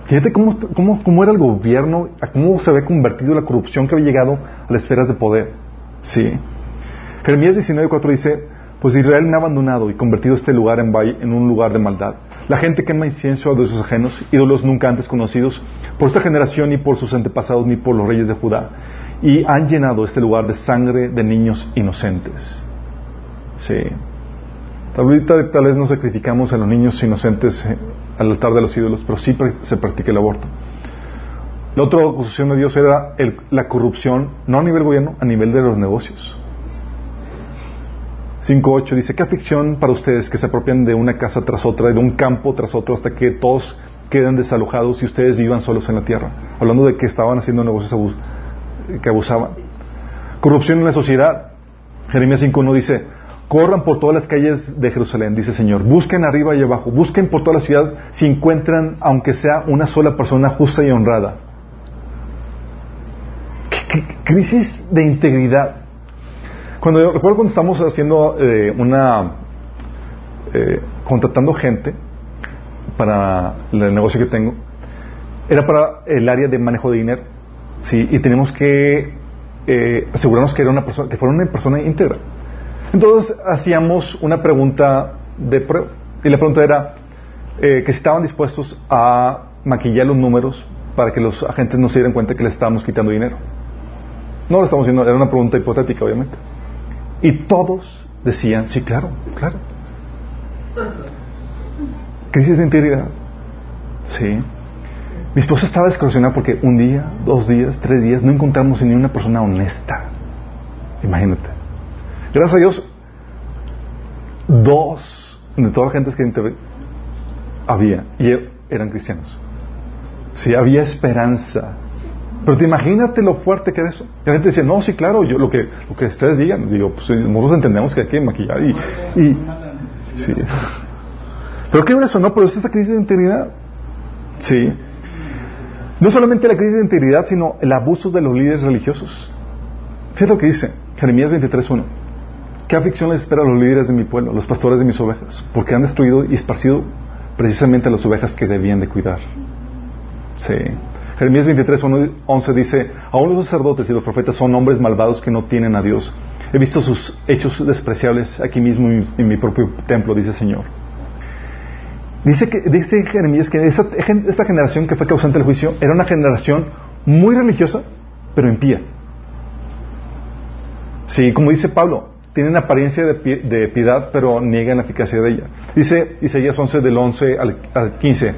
Fíjate cómo, era el gobierno, a cómo se había convertido la corrupción que había llegado a las esferas de poder. Sí. Jeremías 19.4 dice, pues Israel me ha abandonado y convertido este lugar en, un lugar de maldad. La gente quema incienso a sus ajenos, ídolos nunca antes conocidos, por esta generación ni por sus antepasados ni por los reyes de Judá. Y han llenado este lugar de sangre de niños inocentes. Sí. Tal, tal vez no sacrificamos a los niños inocentes eh, al altar de los ídolos, pero sí se practica el aborto. La otra acusación de Dios era la corrupción, no a nivel gobierno, a nivel de los negocios. 5.8 dice, qué aflicción para ustedes que se apropian de una casa tras otra, de un campo tras otro, hasta que todos queden desalojados y ustedes vivan solos en la tierra. Hablando de que estaban haciendo negocios que abusaban. Corrupción en la sociedad. Jeremías 5.1 dice, Corran por todas las calles de Jerusalén, dice el Señor. Busquen arriba y abajo. Busquen por toda la ciudad si encuentran, aunque sea una sola persona justa y honrada. ¿Qué, crisis de integridad. Cuando recuerdo cuando estamos haciendo eh, una eh, contratando gente para el negocio que tengo, era para el área de manejo de dinero, sí, y tenemos que eh, asegurarnos que era una persona, que fuera una persona íntegra. Entonces hacíamos una pregunta de prueba. Y la pregunta era eh, que si estaban dispuestos a maquillar los números para que los agentes no se dieran cuenta que les estábamos quitando dinero. No lo estamos haciendo, era una pregunta hipotética, obviamente. Y todos decían, sí, claro, claro. Crisis de integridad. Sí. Mi esposa estaba descorazonada porque un día, dos días, tres días no encontramos ni una persona honesta. Imagínate. Gracias a Dios, dos de toda la gente que había, y eran cristianos. Sí, había esperanza. Pero te imagínate lo fuerte que era eso. La gente decía, no, sí, claro, yo lo que, lo que ustedes digan. Digo, pues nosotros entendemos que hay que maquillar y, sí. Pero qué eso, no, pero es esta crisis de integridad. Sí. No solamente la crisis de integridad, sino el abuso de los líderes religiosos. Fíjate lo que dice Jeremías 23.1. ¿Qué aflicción les espera a los líderes de mi pueblo, los pastores de mis ovejas? Porque han destruido y esparcido precisamente a las ovejas que debían de cuidar. Sí. Jeremías 23, 11 dice, aún los sacerdotes y los profetas son hombres malvados que no tienen a Dios. He visto sus hechos despreciables aquí mismo en mi, propio templo, dice el Señor. Dice, que, dice Jeremías que esa, esa generación que fue causante del juicio era una generación muy religiosa, pero impía. Sí, como dice Pablo, tienen apariencia de, piedad, pero niegan la eficacia de ella. Dice Isaías 11 del 11 al, al 15.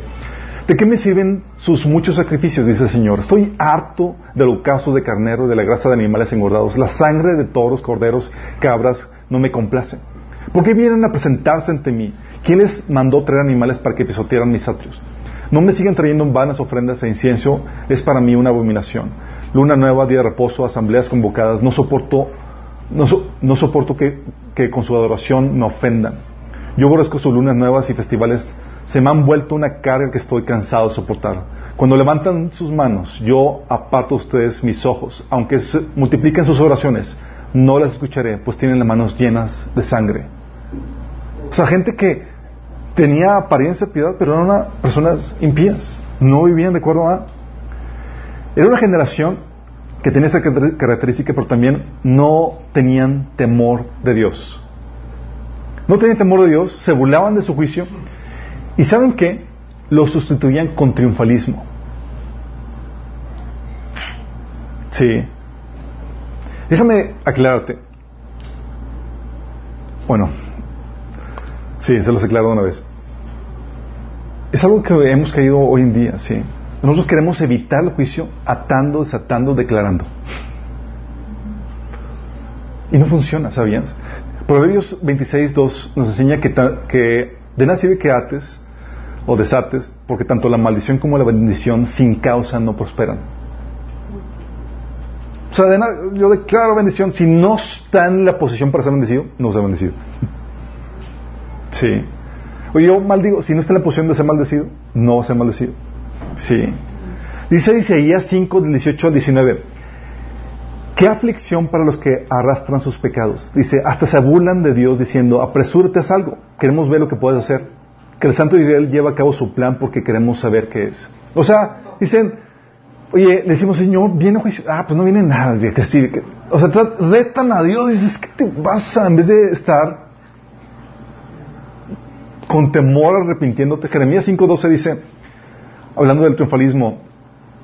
¿De qué me sirven sus muchos sacrificios? Dice el Señor. Estoy harto de holocaustos de carnero, de la grasa de animales engordados. La sangre de toros, corderos, cabras no me complace. ¿Por qué vienen a presentarse ante mí? ¿Quién les mandó traer animales para que pisotearan mis atrios? No me siguen trayendo vanas ofrendas e incienso, es para mí una abominación. Luna nueva, día de reposo, asambleas convocadas, no soporto, no, soporto que, que con su adoración me ofendan. Yo aborrezco sus lunas nuevas y festivales se me han vuelto una carga que estoy cansado de soportar. Cuando levantan sus manos, yo aparto a ustedes mis ojos, aunque multipliquen sus oraciones, no las escucharé, pues tienen las manos llenas de sangre. O sea, gente que tenía apariencia de piedad, pero eran personas impías, no vivían de acuerdo a... Era una generación que tenía esa característica, pero también no tenían temor de Dios. No tenían temor de Dios, se burlaban de su juicio ¿Y saben qué? Lo sustituían con triunfalismo. Sí. Déjame aclararte. Bueno, sí, se los aclaro una vez. Es algo que hemos caído hoy en día, sí. Nosotros queremos evitar el juicio atando, desatando, declarando. Y no funciona, ¿sabían? Proverbios 26.2 nos enseña que, que de nada sirve que ates o desates, porque tanto la maldición como la bendición sin causa no prosperan. O sea, yo declaro bendición, si no está en la posición para ser bendecido, no sea bendecido. Sí. O yo maldigo, si no está en la posición de ser maldecido, no va a ser maldecido. Sí. Dice Isaías 5, del 18 al 19. Qué aflicción para los que arrastran sus pecados. Dice, hasta se burlan de Dios diciendo, apresúrate a algo, queremos ver lo que puedes hacer que el Santo Israel lleva a cabo su plan porque queremos saber qué es. O sea, dicen, oye, le decimos, Señor, viene juicio. Ah, pues no viene nada. Que sí, o sea, retan a Dios dices, ¿qué te pasa? En vez de estar con temor arrepintiéndote. Jeremías 5.12 dice, hablando del triunfalismo,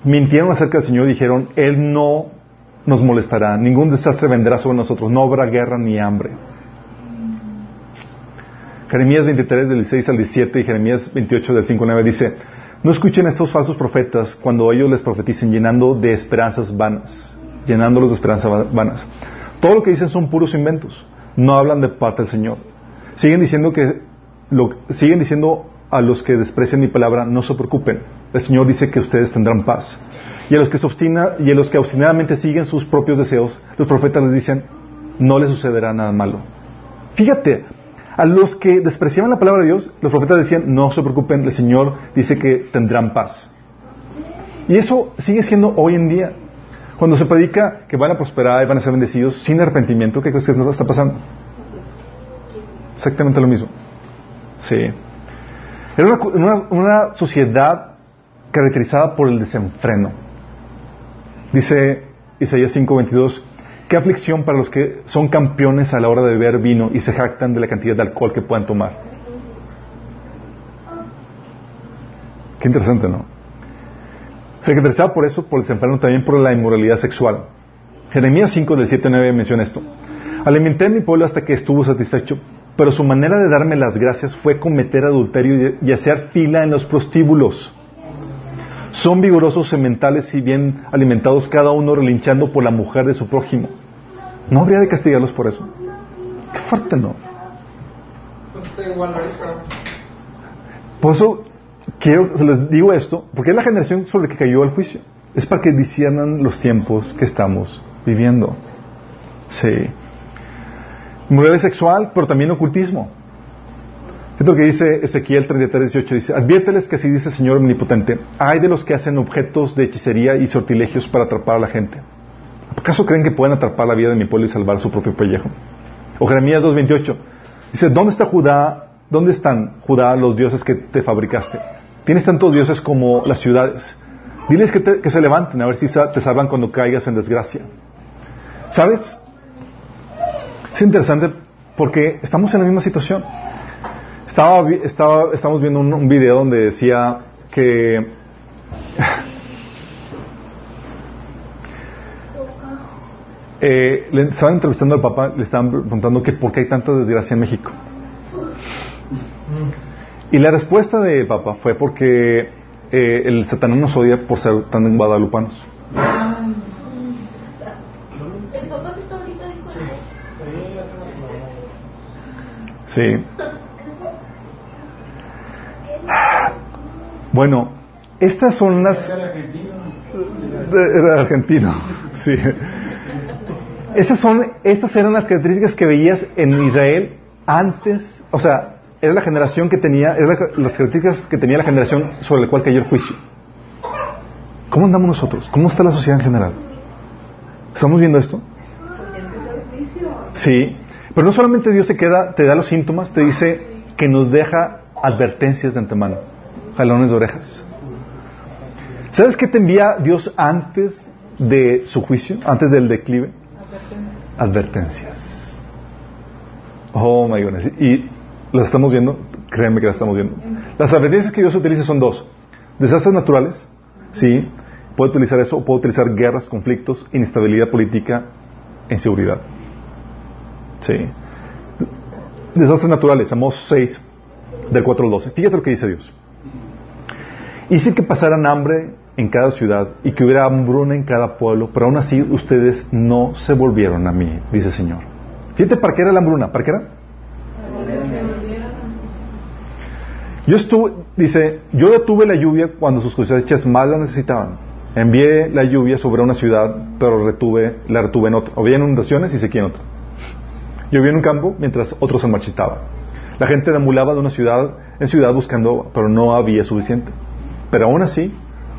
mintieron acerca del Señor y dijeron, Él no nos molestará, ningún desastre vendrá sobre nosotros, no habrá guerra ni hambre. Jeremías 23 del 16 al 17 y Jeremías 28 del 5 al 9 dice, no escuchen a estos falsos profetas cuando ellos les profeticen llenando de esperanzas vanas, llenándolos de esperanzas vanas. Todo lo que dicen son puros inventos, no hablan de parte del Señor. Siguen diciendo que lo, siguen diciendo a los que desprecian mi palabra, no se preocupen. El Señor dice que ustedes tendrán paz. Y a los que se obstina, y a los que obstinadamente siguen sus propios deseos, los profetas les dicen, no les sucederá nada malo. Fíjate, a los que despreciaban la palabra de Dios, los profetas decían, no se preocupen, el Señor dice que tendrán paz. Y eso sigue siendo hoy en día. Cuando se predica que van a prosperar y van a ser bendecidos sin arrepentimiento, ¿qué crees que está pasando? Exactamente lo mismo. Sí. Era una, una sociedad caracterizada por el desenfreno. Dice Isaías 5:22, Qué aflicción para los que son campeones a la hora de beber vino y se jactan de la cantidad de alcohol que puedan tomar. Qué interesante, ¿no? Se caracterizaba por eso, por el desenfreno, también por la inmoralidad sexual. Jeremías 5 del 7 9 menciona esto. Alimenté a mi pueblo hasta que estuvo satisfecho, pero su manera de darme las gracias fue cometer adulterio y hacer fila en los prostíbulos. Son vigorosos sementales y bien alimentados, cada uno relinchando por la mujer de su prójimo. ¿No habría de castigarlos por eso? Qué fuerte, ¿no? Por eso quiero, se les digo esto, porque es la generación sobre la que cayó el juicio. Es para que disiernan los tiempos que estamos viviendo. Sí. Mujer sexual, pero también ocultismo. Es que dice Ezequiel 33, 18. Dice, adviérteles que así dice el Señor Omnipotente, hay de los que hacen objetos de hechicería y sortilegios para atrapar a la gente. ¿Acaso creen que pueden atrapar la vida de mi pueblo y salvar su propio pellejo? O Jeremías 2.28. Dice, ¿dónde está Judá? ¿Dónde están, Judá, los dioses que te fabricaste? Tienes tantos dioses como las ciudades. Diles que, que se levanten a ver si te salvan cuando caigas en desgracia. ¿Sabes? Es interesante porque estamos en la misma situación. Estaba, estaba, estamos viendo un, un video donde decía que eh, le estaban entrevistando al papá, le estaban preguntando que por qué hay tanta desgracia en México. Y la respuesta del papá fue porque eh, el Satanás nos odia por ser tan guadalupanos. Sí. Bueno, estas son las... Era argentino. Sí. Esas son, estas eran las características que veías en Israel antes, o sea, era la generación que tenía, eran las características que tenía la generación sobre la cual cayó el juicio. ¿Cómo andamos nosotros? ¿Cómo está la sociedad en general? ¿Estamos viendo esto? Sí, pero no solamente Dios te queda, te da los síntomas, te dice que nos deja advertencias de antemano, jalones de orejas. ¿Sabes qué te envía Dios antes de su juicio, antes del declive? Advertencias. Oh my goodness. Y las estamos viendo, créanme que las estamos viendo. Las advertencias que Dios utiliza son dos. Desastres naturales, sí, puede utilizar eso, puede utilizar guerras, conflictos, inestabilidad política, inseguridad. Sí. Desastres naturales, Amos 6, del 4 al 12. Fíjate lo que dice Dios. Hice que pasaran hambre en cada ciudad y que hubiera hambruna en cada pueblo, pero aún así ustedes no se volvieron a mí, dice el Señor. Fíjate, ¿para qué era la hambruna? ¿Para qué era? Yo estuve, dice, yo detuve la lluvia cuando sus cosechas más la necesitaban. Envié la lluvia sobre una ciudad, pero retuve, la retuve en otra. Había inundaciones y sequía en otra. Llovió en un campo mientras otros se marchitaban. La gente demulaba de una ciudad en ciudad buscando, pero no había suficiente. Pero aún así,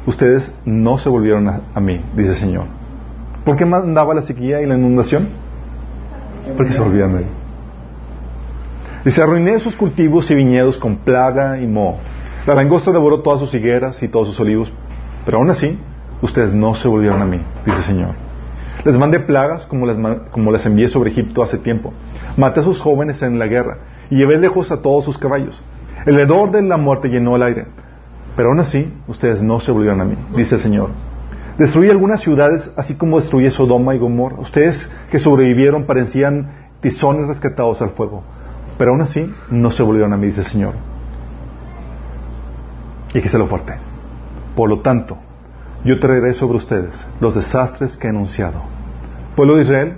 ustedes no se volvieron a, mí, dice el Señor. ¿Por qué mandaba la sequía y la inundación? Porque se volvían a mí. Dice, arruiné sus cultivos y viñedos con plaga y moho. La langosta devoró todas sus higueras y todos sus olivos, pero aún así, ustedes no se volvieron a mí, dice el Señor. Les mandé plagas como las, como las envié sobre Egipto hace tiempo. Maté a sus jóvenes en la guerra y llevé lejos a todos sus caballos. El hedor de la muerte llenó el aire. Pero aún así, ustedes no se volvieron a mí, dice el Señor. Destruí algunas ciudades, así como destruí Sodoma y Gomorra. Ustedes que sobrevivieron parecían tizones rescatados al fuego. Pero aún así, no se volvieron a mí, dice el Señor. Y aquí se lo fuerte. Por lo tanto, yo traeré sobre ustedes los desastres que he anunciado. Pueblo de Israel,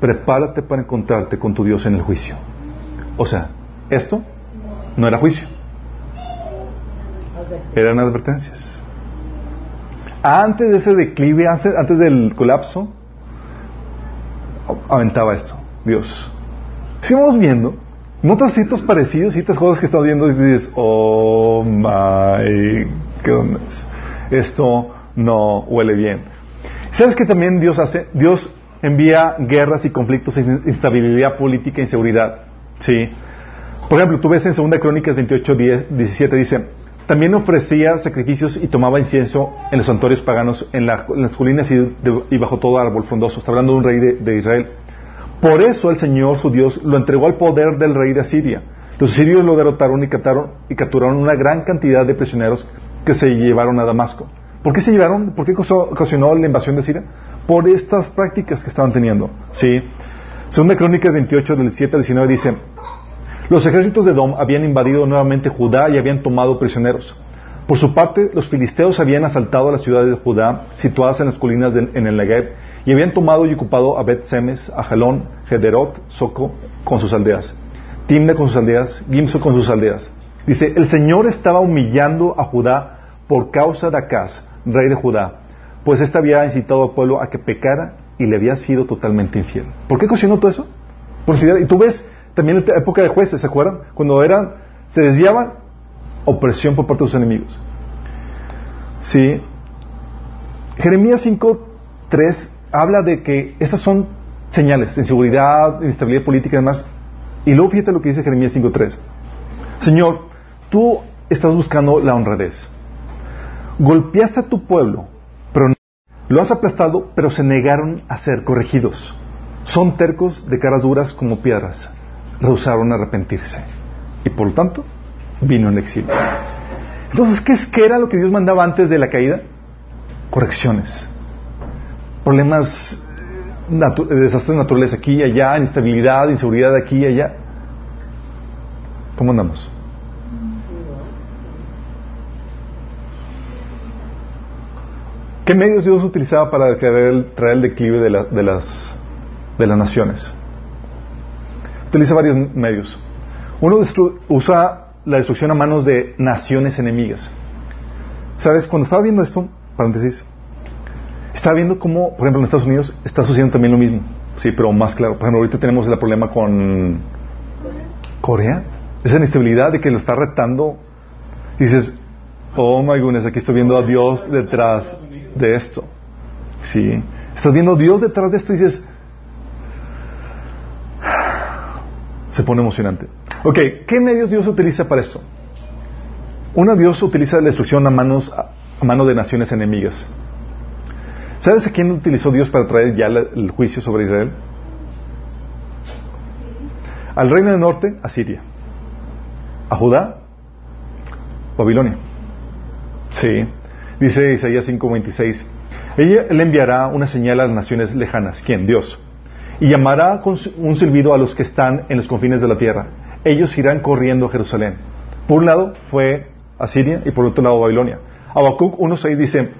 prepárate para encontrarte con tu Dios en el juicio. O sea, esto no era juicio eran advertencias. Antes de ese declive, antes del colapso, aventaba esto, Dios. Si vamos viendo, notas citos parecidos, citas cosas que estás viendo y dices, oh my goodness, esto no huele bien. ¿Sabes que también Dios hace? Dios envía guerras y conflictos, instabilidad política, inseguridad. Sí. Por ejemplo, tú ves en 2 Crónicas 28, 17, dice, también ofrecía sacrificios y tomaba incienso en los santuarios paganos, en, las colinas y, bajo todo árbol frondoso. Está hablando de un rey de, Israel. Por eso el Señor, su Dios, lo entregó al poder del rey de Asiria. Los sirios lo derrotaron y, y capturaron una gran cantidad de prisioneros que se llevaron a Damasco. ¿Por qué se llevaron? ¿Por qué ocasionó la invasión de Siria? Por estas prácticas que estaban teniendo. ¿sí? Segunda Crónica 28, del 7 al 19 dice, los ejércitos de Dom habían invadido nuevamente Judá y habían tomado prisioneros. Por su parte, los filisteos habían asaltado las ciudades de Judá, situadas en las colinas en el Negev, y habían tomado y ocupado a Bet Semes, a Jalón, Gederot, Soco, con sus aldeas, Timna con sus aldeas, Gimso con sus aldeas. Dice, el Señor estaba humillando a Judá por causa de Acaz, rey de Judá, pues éste había incitado al pueblo a que pecara y le había sido totalmente infiel. ¿Por qué cocinó todo eso? Por y tú ves también la época de jueces, ¿se acuerdan? Cuando eran se desviaban, opresión por parte de sus enemigos. Sí. Jeremías 5.3 habla de que estas son señales inseguridad, inestabilidad política y demás. Y luego fíjate lo que dice Jeremías 5.3. Señor, tú estás buscando la honradez. Golpeaste a tu pueblo, pero. Lo has aplastado, pero se negaron a ser corregidos. Son tercos de caras duras como piedras. Rehusaron arrepentirse. Y por lo tanto, vino el exilio. Entonces, ¿qué, es, ¿qué era lo que Dios mandaba antes de la caída? Correcciones. Problemas, natu desastres naturales aquí y allá, inestabilidad, inseguridad aquí y allá. ¿Cómo andamos? ¿Qué medios Dios utilizaba para traer el, declive de las naciones? Utiliza varios medios. Uno usa la destrucción a manos de naciones enemigas. ¿Sabes? Cuando estaba viendo esto, paréntesis, estaba viendo cómo, por ejemplo, en Estados Unidos está sucediendo también lo mismo. Sí, pero más claro. Por ejemplo, ahorita tenemos el problema con Corea. Esa inestabilidad de que lo está retando. dices, oh my goodness, aquí estoy viendo a Dios detrás de esto. Sí. Estás viendo Dios detrás de esto y dices, se pone emocionante. Ok, ¿qué medios Dios utiliza para esto? Una Dios utiliza la destrucción a manos a mano de naciones enemigas. ¿Sabes a quién utilizó Dios para traer ya el juicio sobre Israel? Al reino del norte, a Siria. A Judá, Babilonia. Sí. Dice Isaías 5:26. Ella le enviará una señal a las naciones lejanas. ¿Quién? Dios y llamará con un silbido a los que están en los confines de la tierra. Ellos irán corriendo a Jerusalén. Por un lado fue Asiria y por otro lado Babilonia. Habacuc 1.6 dice,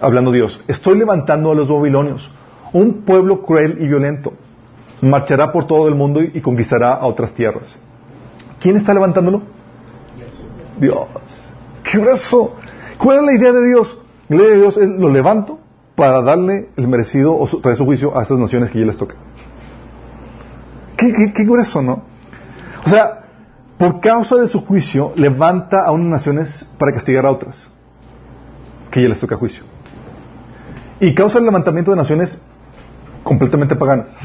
hablando Dios, estoy levantando a los babilonios, un pueblo cruel y violento. Marchará por todo el mundo y conquistará a otras tierras. ¿Quién está levantándolo? Dios. ¡Qué brazo! ¿Cuál es la idea de Dios? La idea de Dios es, lo levanto para darle el merecido o traer su juicio a esas naciones que ya les toca. ¿Qué, grueso, no? O sea, por causa de su juicio, levanta a unas naciones para castigar a otras que ya les toca juicio. Y causa el levantamiento de naciones completamente paganas.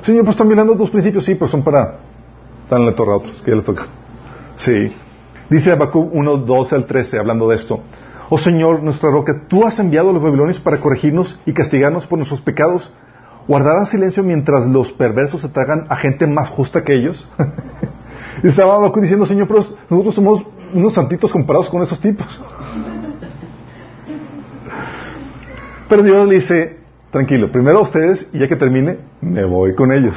Señor, pues están violando dos principios, sí, pero son para darle la torre a otros que ya les toca. Sí. Dice Habacuc 1, 12 al 13, hablando de esto. Oh Señor, nuestra roca, tú has enviado a los babilonios para corregirnos y castigarnos por nuestros pecados. ¿Guardarás silencio mientras los perversos atacan a gente más justa que ellos? estaba diciendo, Señor, pero nosotros somos unos santitos comparados con esos tipos. pero Dios le dice, tranquilo, primero a ustedes y ya que termine, me voy con ellos.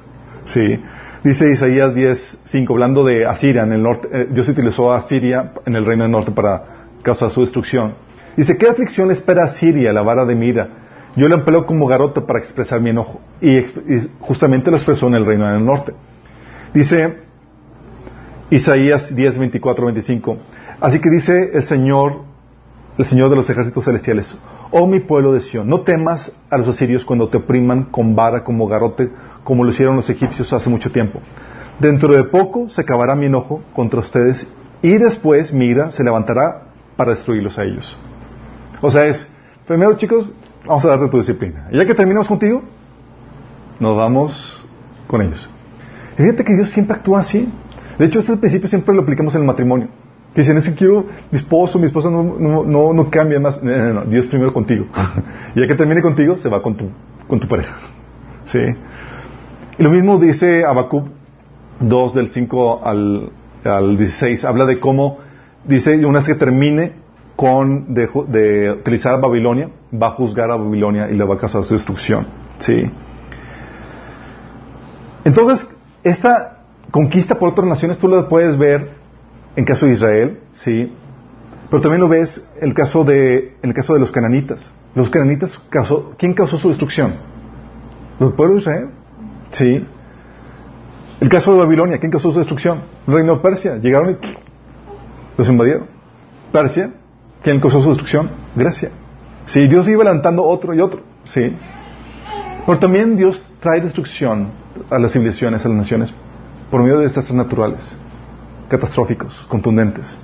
sí. Dice Isaías 10, 5, hablando de Asiria en el norte, eh, Dios utilizó a Asiria en el reino del norte para causa su destrucción. Dice, ¿qué aflicción espera a Siria, la vara de mira? Yo le empleó como garota para expresar mi enojo. Y, justamente lo expresó en el reino del norte. Dice Isaías 10, 24, 25. Así que dice el Señor, el Señor de los ejércitos celestiales, oh mi pueblo de Sión, no temas a los asirios cuando te opriman con vara como garrote, como lo hicieron los egipcios hace mucho tiempo. Dentro de poco se acabará mi enojo contra ustedes y después mi ira se levantará para destruirlos a ellos. O sea, es, primero chicos, vamos a darte tu disciplina. Y ya que terminamos contigo, nos vamos con ellos. Y fíjate que Dios siempre actúa así. De hecho, este principio siempre lo aplicamos en el matrimonio. Que dicen, es que quiero, mi esposo, mi esposa no, no, no, cambia más. No, no, Dios primero contigo. y ya que termine contigo, se va con tu, con tu pareja. ¿Sí? Y lo mismo dice Habacuc 2 del 5 al, al 16. Habla de cómo dice, una vez que termine con de, utilizar a Babilonia, va a juzgar a Babilonia y le va a causar su destrucción. ¿sí? Entonces, esta conquista por otras naciones tú la puedes ver en caso de Israel, ¿sí? Pero también lo ves el caso de, en el caso de los cananitas. Los cananitas, causó, ¿quién causó su destrucción? ¿Los pueblos de Israel? Sí. El caso de Babilonia, ¿quién causó su destrucción? El reino de Persia. Llegaron y los invadieron. Persia, ¿quién causó su destrucción? Grecia. Sí, Dios iba levantando otro y otro. Sí. Pero también Dios trae destrucción a las civilizaciones, a las naciones, por medio de desastres naturales, catastróficos, contundentes.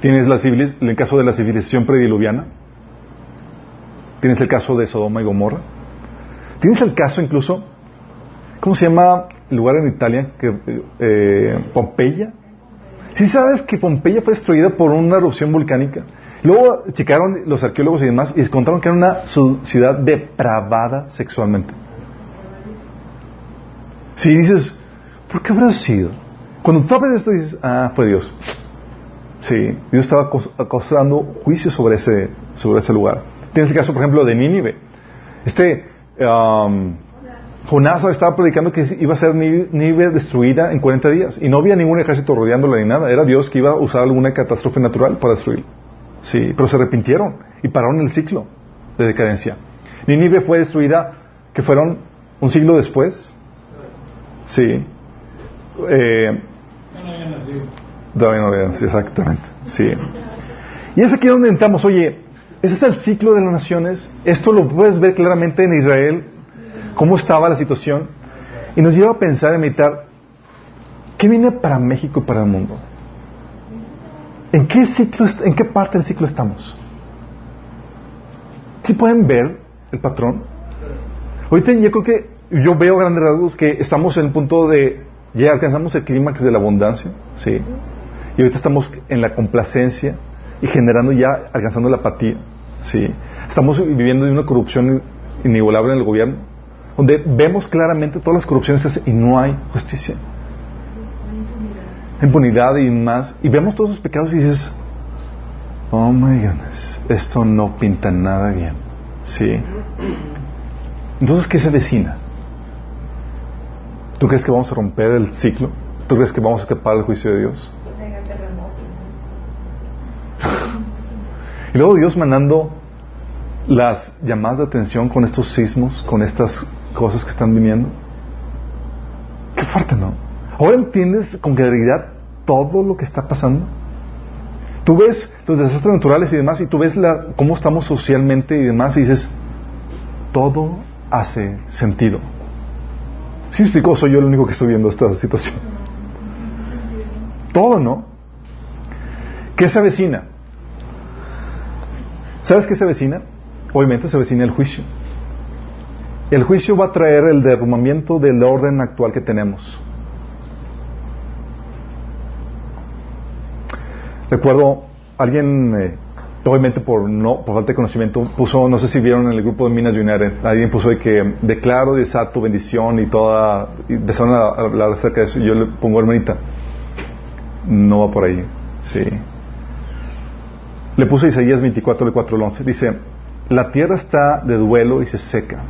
Tienes la el caso de la civilización prediluviana, tienes el caso de Sodoma y Gomorra, tienes el caso incluso, ¿cómo se llama el lugar en Italia? Que, eh, Pompeya. ¿Sí sabes que Pompeya fue destruida por una erupción volcánica? Luego checaron los arqueólogos y demás y encontraron que era una ciudad depravada sexualmente. Si dices, ¿por qué habrá sido? Cuando tú ves esto dices, ah, fue Dios. Sí, Dios estaba causando juicio sobre ese, sobre ese lugar. Tienes el caso, por ejemplo, de Nínive. Este um, Jonás estaba predicando que iba a ser Nínive destruida en 40 días. Y no había ningún ejército rodeándola ni nada. Era Dios que iba a usar alguna catástrofe natural para destruir. Sí, pero se arrepintieron y pararon el ciclo de decadencia. Nínive fue destruida, que fueron un siglo después, Sí. Eh, no exactamente. Sí. Y es aquí donde entramos. Oye, ese es el ciclo de las naciones. Esto lo puedes ver claramente en Israel, cómo estaba la situación. Y nos lleva a pensar, a meditar, ¿qué viene para México y para el mundo? ¿En qué ciclo, en qué parte del ciclo estamos? ¿Sí pueden ver el patrón? Ahorita yo creo que yo veo grandes rasgos que estamos en el punto de, ya alcanzamos el clímax de la abundancia, ¿sí? Y ahorita estamos en la complacencia y generando ya, alcanzando la apatía, ¿sí? Estamos viviendo de una corrupción inigualable en el gobierno, donde vemos claramente todas las corrupciones y no hay justicia. Impunidad y más. Y vemos todos esos pecados y dices, oh my goodness, esto no pinta nada bien, ¿sí? Entonces, ¿qué se vecina? ¿Tú crees que vamos a romper el ciclo? ¿Tú crees que vamos a escapar del juicio de Dios? y luego Dios mandando las llamadas de atención con estos sismos, con estas cosas que están viniendo. Qué fuerte, ¿no? Ahora entiendes con claridad todo lo que está pasando. Tú ves los desastres naturales y demás, y tú ves la, cómo estamos socialmente y demás, y dices, todo hace sentido. ¿Sí explicó? Soy yo el único que estoy viendo esta situación. Todo, ¿no? ¿Qué se avecina? ¿Sabes qué se avecina? Obviamente se avecina el juicio. El juicio va a traer el derrumbamiento del orden actual que tenemos. Recuerdo, alguien eh, obviamente por no por falta de conocimiento puso no sé si vieron en el grupo de Minas United alguien puso de que declaro desato bendición y toda y empezaron a hablar acerca de eso y yo le pongo hermanita no va por ahí sí. Le puse Isaías 24 del 4 al 11 dice la tierra está de duelo y se seca.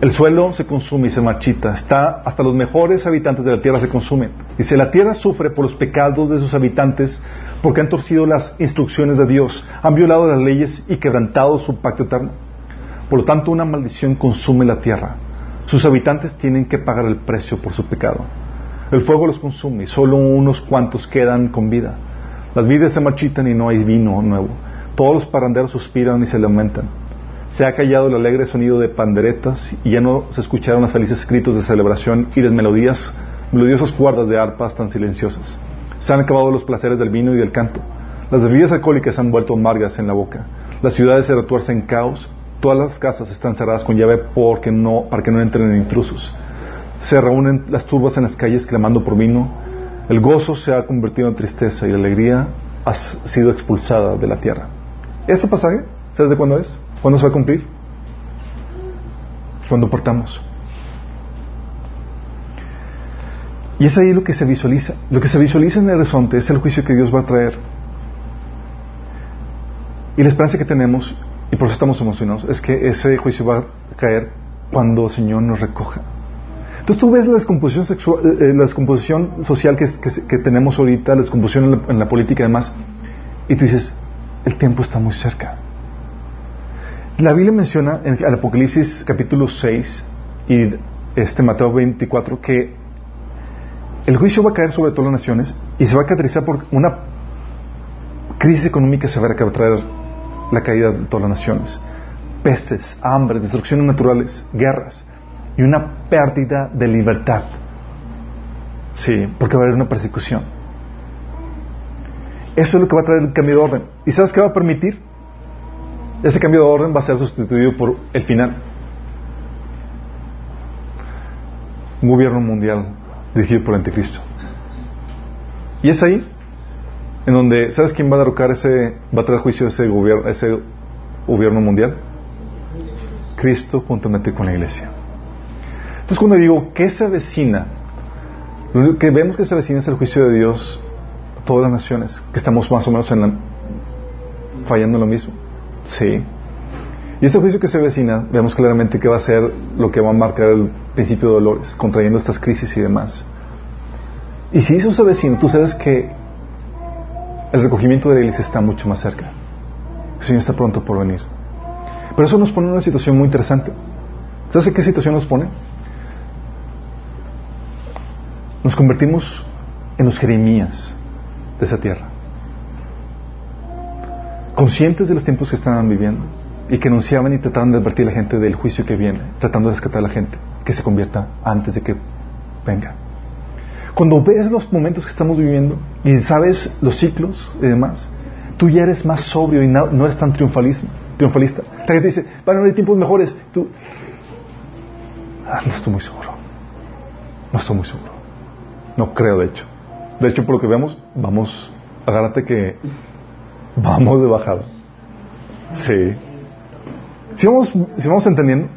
El suelo se consume y se marchita. Está hasta los mejores habitantes de la tierra se consumen. Dice la tierra sufre por los pecados de sus habitantes porque han torcido las instrucciones de Dios, han violado las leyes y quebrantado su pacto eterno. Por lo tanto, una maldición consume la tierra. Sus habitantes tienen que pagar el precio por su pecado. El fuego los consume y solo unos cuantos quedan con vida. Las vidas se marchitan y no hay vino nuevo. Todos los paranderos suspiran y se lamentan. Se ha callado el alegre sonido de panderetas y ya no se escucharon las felices gritos de celebración y las melodías, melodiosas cuerdas de arpas tan silenciosas. Se han acabado los placeres del vino y del canto. Las bebidas alcohólicas se han vuelto amargas en la boca. Las ciudades se retuercen en caos. Todas las casas están cerradas con llave porque no, para que no entren intrusos. Se reúnen las turbas en las calles clamando por vino. El gozo se ha convertido en tristeza y la alegría ha sido expulsada de la tierra. ¿Este pasaje, sabes de cuándo es? ¿Cuándo se va a cumplir? Cuando portamos. Y es ahí lo que se visualiza. Lo que se visualiza en el horizonte es el juicio que Dios va a traer. Y la esperanza que tenemos, y por eso estamos emocionados, es que ese juicio va a caer cuando el Señor nos recoja. Entonces tú ves la descomposición, sexual, eh, eh, la descomposición social que, tenemos ahorita, la descomposición en la, política y demás, y tú dices, el tiempo está muy cerca. La Biblia menciona en el Apocalipsis capítulo 6 y este Mateo 24 que el juicio va a caer sobre todas las naciones y se va a caracterizar por una crisis económica severa que va a traer la caída de todas las naciones. Pestes, hambre, destrucciones naturales, guerras y una pérdida de libertad. Sí, porque va a haber una persecución. Eso es lo que va a traer el cambio de orden. ¿Y sabes qué va a permitir? Ese cambio de orden va a ser sustituido por el final. Un gobierno mundial dirigido por el anticristo. Y es ahí en donde, ¿sabes quién va a derrocar ese, va a traer juicio ese gobierno, ese gobierno mundial? Cristo juntamente con la iglesia. Entonces cuando digo que se avecina, lo que vemos que se avecina es el juicio de Dios a todas las naciones, que estamos más o menos en la, fallando en lo mismo. Sí. Y ese juicio que se avecina, vemos claramente que va a ser lo que va a marcar el principio de dolores, contrayendo estas crisis y demás. Y si eso se avecina, tú sabes que el recogimiento de iglesia está mucho más cerca. El Señor está pronto por venir. Pero eso nos pone en una situación muy interesante. ¿Sabes en qué situación nos pone? Nos convertimos en los Jeremías de esa tierra. Conscientes de los tiempos que estaban viviendo y que anunciaban y trataban de advertir a la gente del juicio que viene, tratando de rescatar a la gente, que se convierta antes de que venga. Cuando ves los momentos que estamos viviendo y sabes los ciclos y demás, tú ya eres más sobrio y no, eres tan triunfalista. La gente dice, a haber tiempos mejores. Tú, ah, no estoy muy seguro. No estoy muy seguro. No creo, de hecho. De hecho, por lo que vemos, vamos, agárrate que vamos de bajada. Sí. Si vamos, si vamos entendiendo.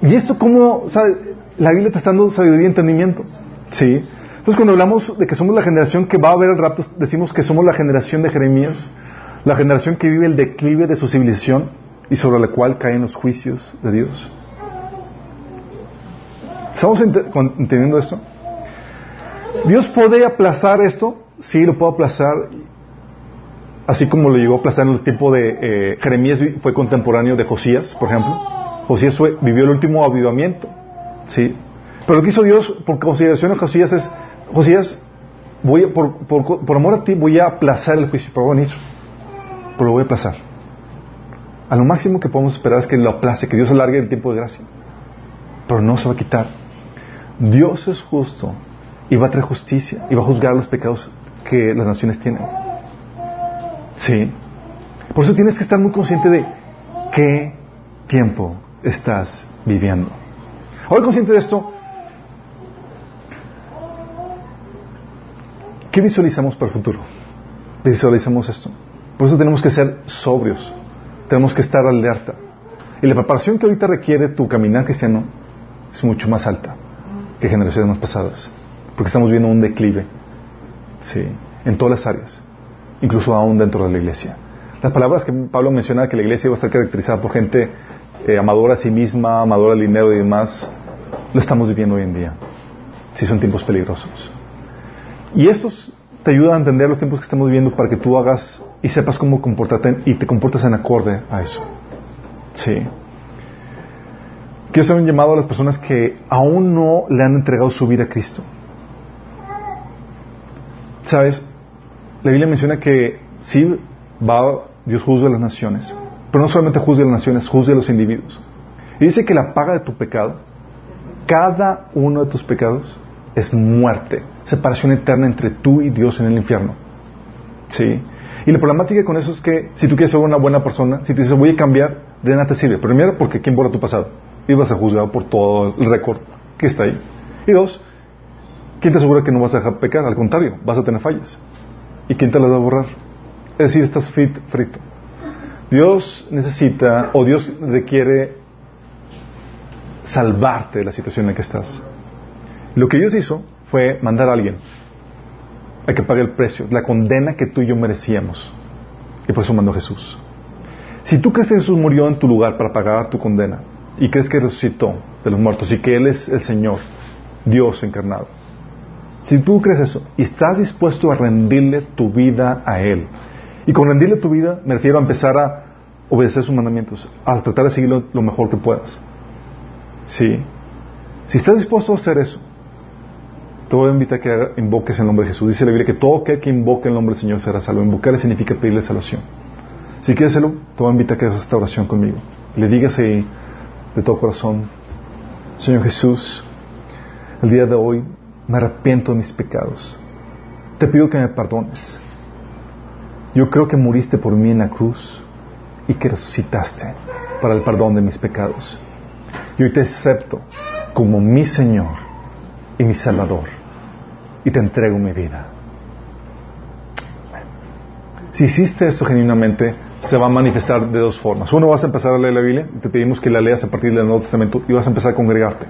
¿Y esto cómo, sabes? La Biblia está dando sabiduría y entendimiento. Sí. Entonces, cuando hablamos de que somos la generación que va a haber el rato, decimos que somos la generación de Jeremías, la generación que vive el declive de su civilización y sobre la cual caen los juicios de Dios. ¿Estamos entendiendo esto? ¿Dios puede aplazar esto? Sí, lo puede aplazar. Así como lo llegó a aplazar en el tiempo de eh, Jeremías, fue contemporáneo de Josías, por ejemplo. Josías vivió el último avivamiento. ¿Sí? Pero lo que hizo Dios, por consideración de Josías, es Josías, voy por, por, amor a ti voy a aplazar el juicio, pero venir, pero lo voy a aplazar. A lo máximo que podemos esperar es que lo aplace, que Dios alargue el tiempo de gracia. Pero no se va a quitar. Dios es justo y va a traer justicia y va a juzgar los pecados que las naciones tienen. Sí. Por eso tienes que estar muy consciente de qué tiempo estás viviendo. Ahora consciente de esto, ¿Qué visualizamos para el futuro? Visualizamos esto. Por eso tenemos que ser sobrios. Tenemos que estar alerta. Y la preparación que ahorita requiere tu caminar cristiano es mucho más alta que generaciones más pasadas. Porque estamos viendo un declive. Sí. En todas las áreas. Incluso aún dentro de la iglesia. Las palabras que Pablo menciona que la iglesia iba a estar caracterizada por gente eh, amadora a sí misma, amadora al dinero y demás, lo estamos viviendo hoy en día. Sí son tiempos peligrosos. Y estos te ayudan a entender los tiempos que estamos viviendo para que tú hagas y sepas cómo comportarte y te comportas en acorde a eso. Sí. Quiero hacer un llamado a las personas que aún no le han entregado su vida a Cristo. ¿Sabes? La Biblia menciona que sí va, Dios juzga a las naciones, pero no solamente juzga a las naciones, juzga a los individuos. Y dice que la paga de tu pecado, cada uno de tus pecados, es muerte, separación eterna entre tú y Dios en el infierno. ¿Sí? Y la problemática con eso es que si tú quieres ser una buena persona, si tú dices voy a cambiar, de nada te sirve. Primero, porque ¿quién borra tu pasado? Y vas a juzgar por todo el récord que está ahí. Y dos, ¿quién te asegura que no vas a dejar pecar? Al contrario, vas a tener fallas. ¿Y quién te las va a borrar? Es decir, estás fit, frito. Dios necesita, o Dios requiere salvarte de la situación en la que estás. Lo que Dios hizo fue mandar a alguien a que pague el precio, la condena que tú y yo merecíamos. Y por eso mandó a Jesús. Si tú crees que Jesús murió en tu lugar para pagar tu condena y crees que resucitó de los muertos y que Él es el Señor, Dios encarnado, si tú crees eso y estás dispuesto a rendirle tu vida a Él, y con rendirle tu vida me refiero a empezar a obedecer sus mandamientos, a tratar de seguirlo lo mejor que puedas. Sí. Si estás dispuesto a hacer eso, te voy a invitar a que invoques el nombre de Jesús. Dice la Biblia que todo aquel que invoque el nombre del Señor será salvo. Invocarle significa pedirle salvación. Si quieres hacerlo, te voy a invitar a que hagas esta oración conmigo. Le digas ahí de todo corazón, Señor Jesús, el día de hoy me arrepiento de mis pecados. Te pido que me perdones. Yo creo que muriste por mí en la cruz y que resucitaste para el perdón de mis pecados. Y hoy te acepto como mi Señor y mi Salvador y te entrego mi vida. Si hiciste esto genuinamente, se va a manifestar de dos formas. Uno, vas a empezar a leer la Biblia, te pedimos que la leas a partir del Nuevo Testamento y vas a empezar a congregarte.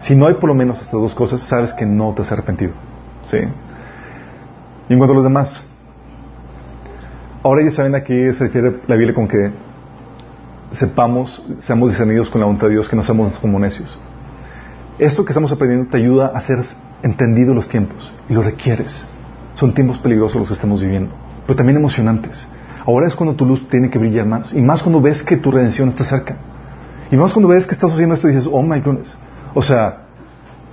Si no hay por lo menos estas dos cosas, sabes que no te has arrepentido. ¿Sí? Y en cuanto a los demás, ahora ya saben a qué se refiere la Biblia con que sepamos, seamos discernidos con la voluntad de Dios, que no seamos como necios. Esto que estamos aprendiendo te ayuda a ser entendido los tiempos y lo requieres. Son tiempos peligrosos los que estamos viviendo, pero también emocionantes. Ahora es cuando tu luz tiene que brillar más y más cuando ves que tu redención está cerca. Y más cuando ves que estás haciendo esto y dices, oh my goodness. O sea,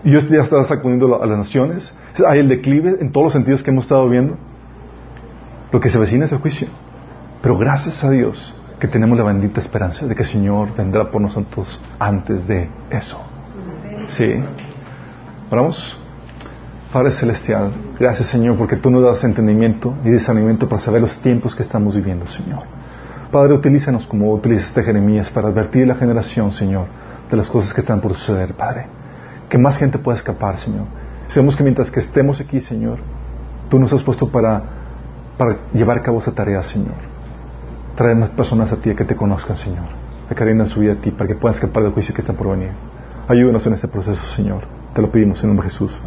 Dios ya está sacudiendo a las naciones. Hay el declive en todos los sentidos que hemos estado viendo. Lo que se vecina es el juicio. Pero gracias a Dios que tenemos la bendita esperanza de que el Señor vendrá por nosotros antes de eso. Sí. Oramos. Padre Celestial, gracias Señor porque tú nos das entendimiento y discernimiento para saber los tiempos que estamos viviendo, Señor. Padre, utilízanos como utilizaste Jeremías para advertir a la generación, Señor, de las cosas que están por suceder, Padre. Que más gente pueda escapar, Señor. Sabemos que mientras que estemos aquí, Señor, tú nos has puesto para, para llevar a cabo esa tarea, Señor. Traer más personas a ti que te conozcan, Señor. Que en su vida a ti para que puedan escapar del juicio que está por venir. Ayúdanos en este proceso, Señor. Te lo pedimos en nombre de Jesús.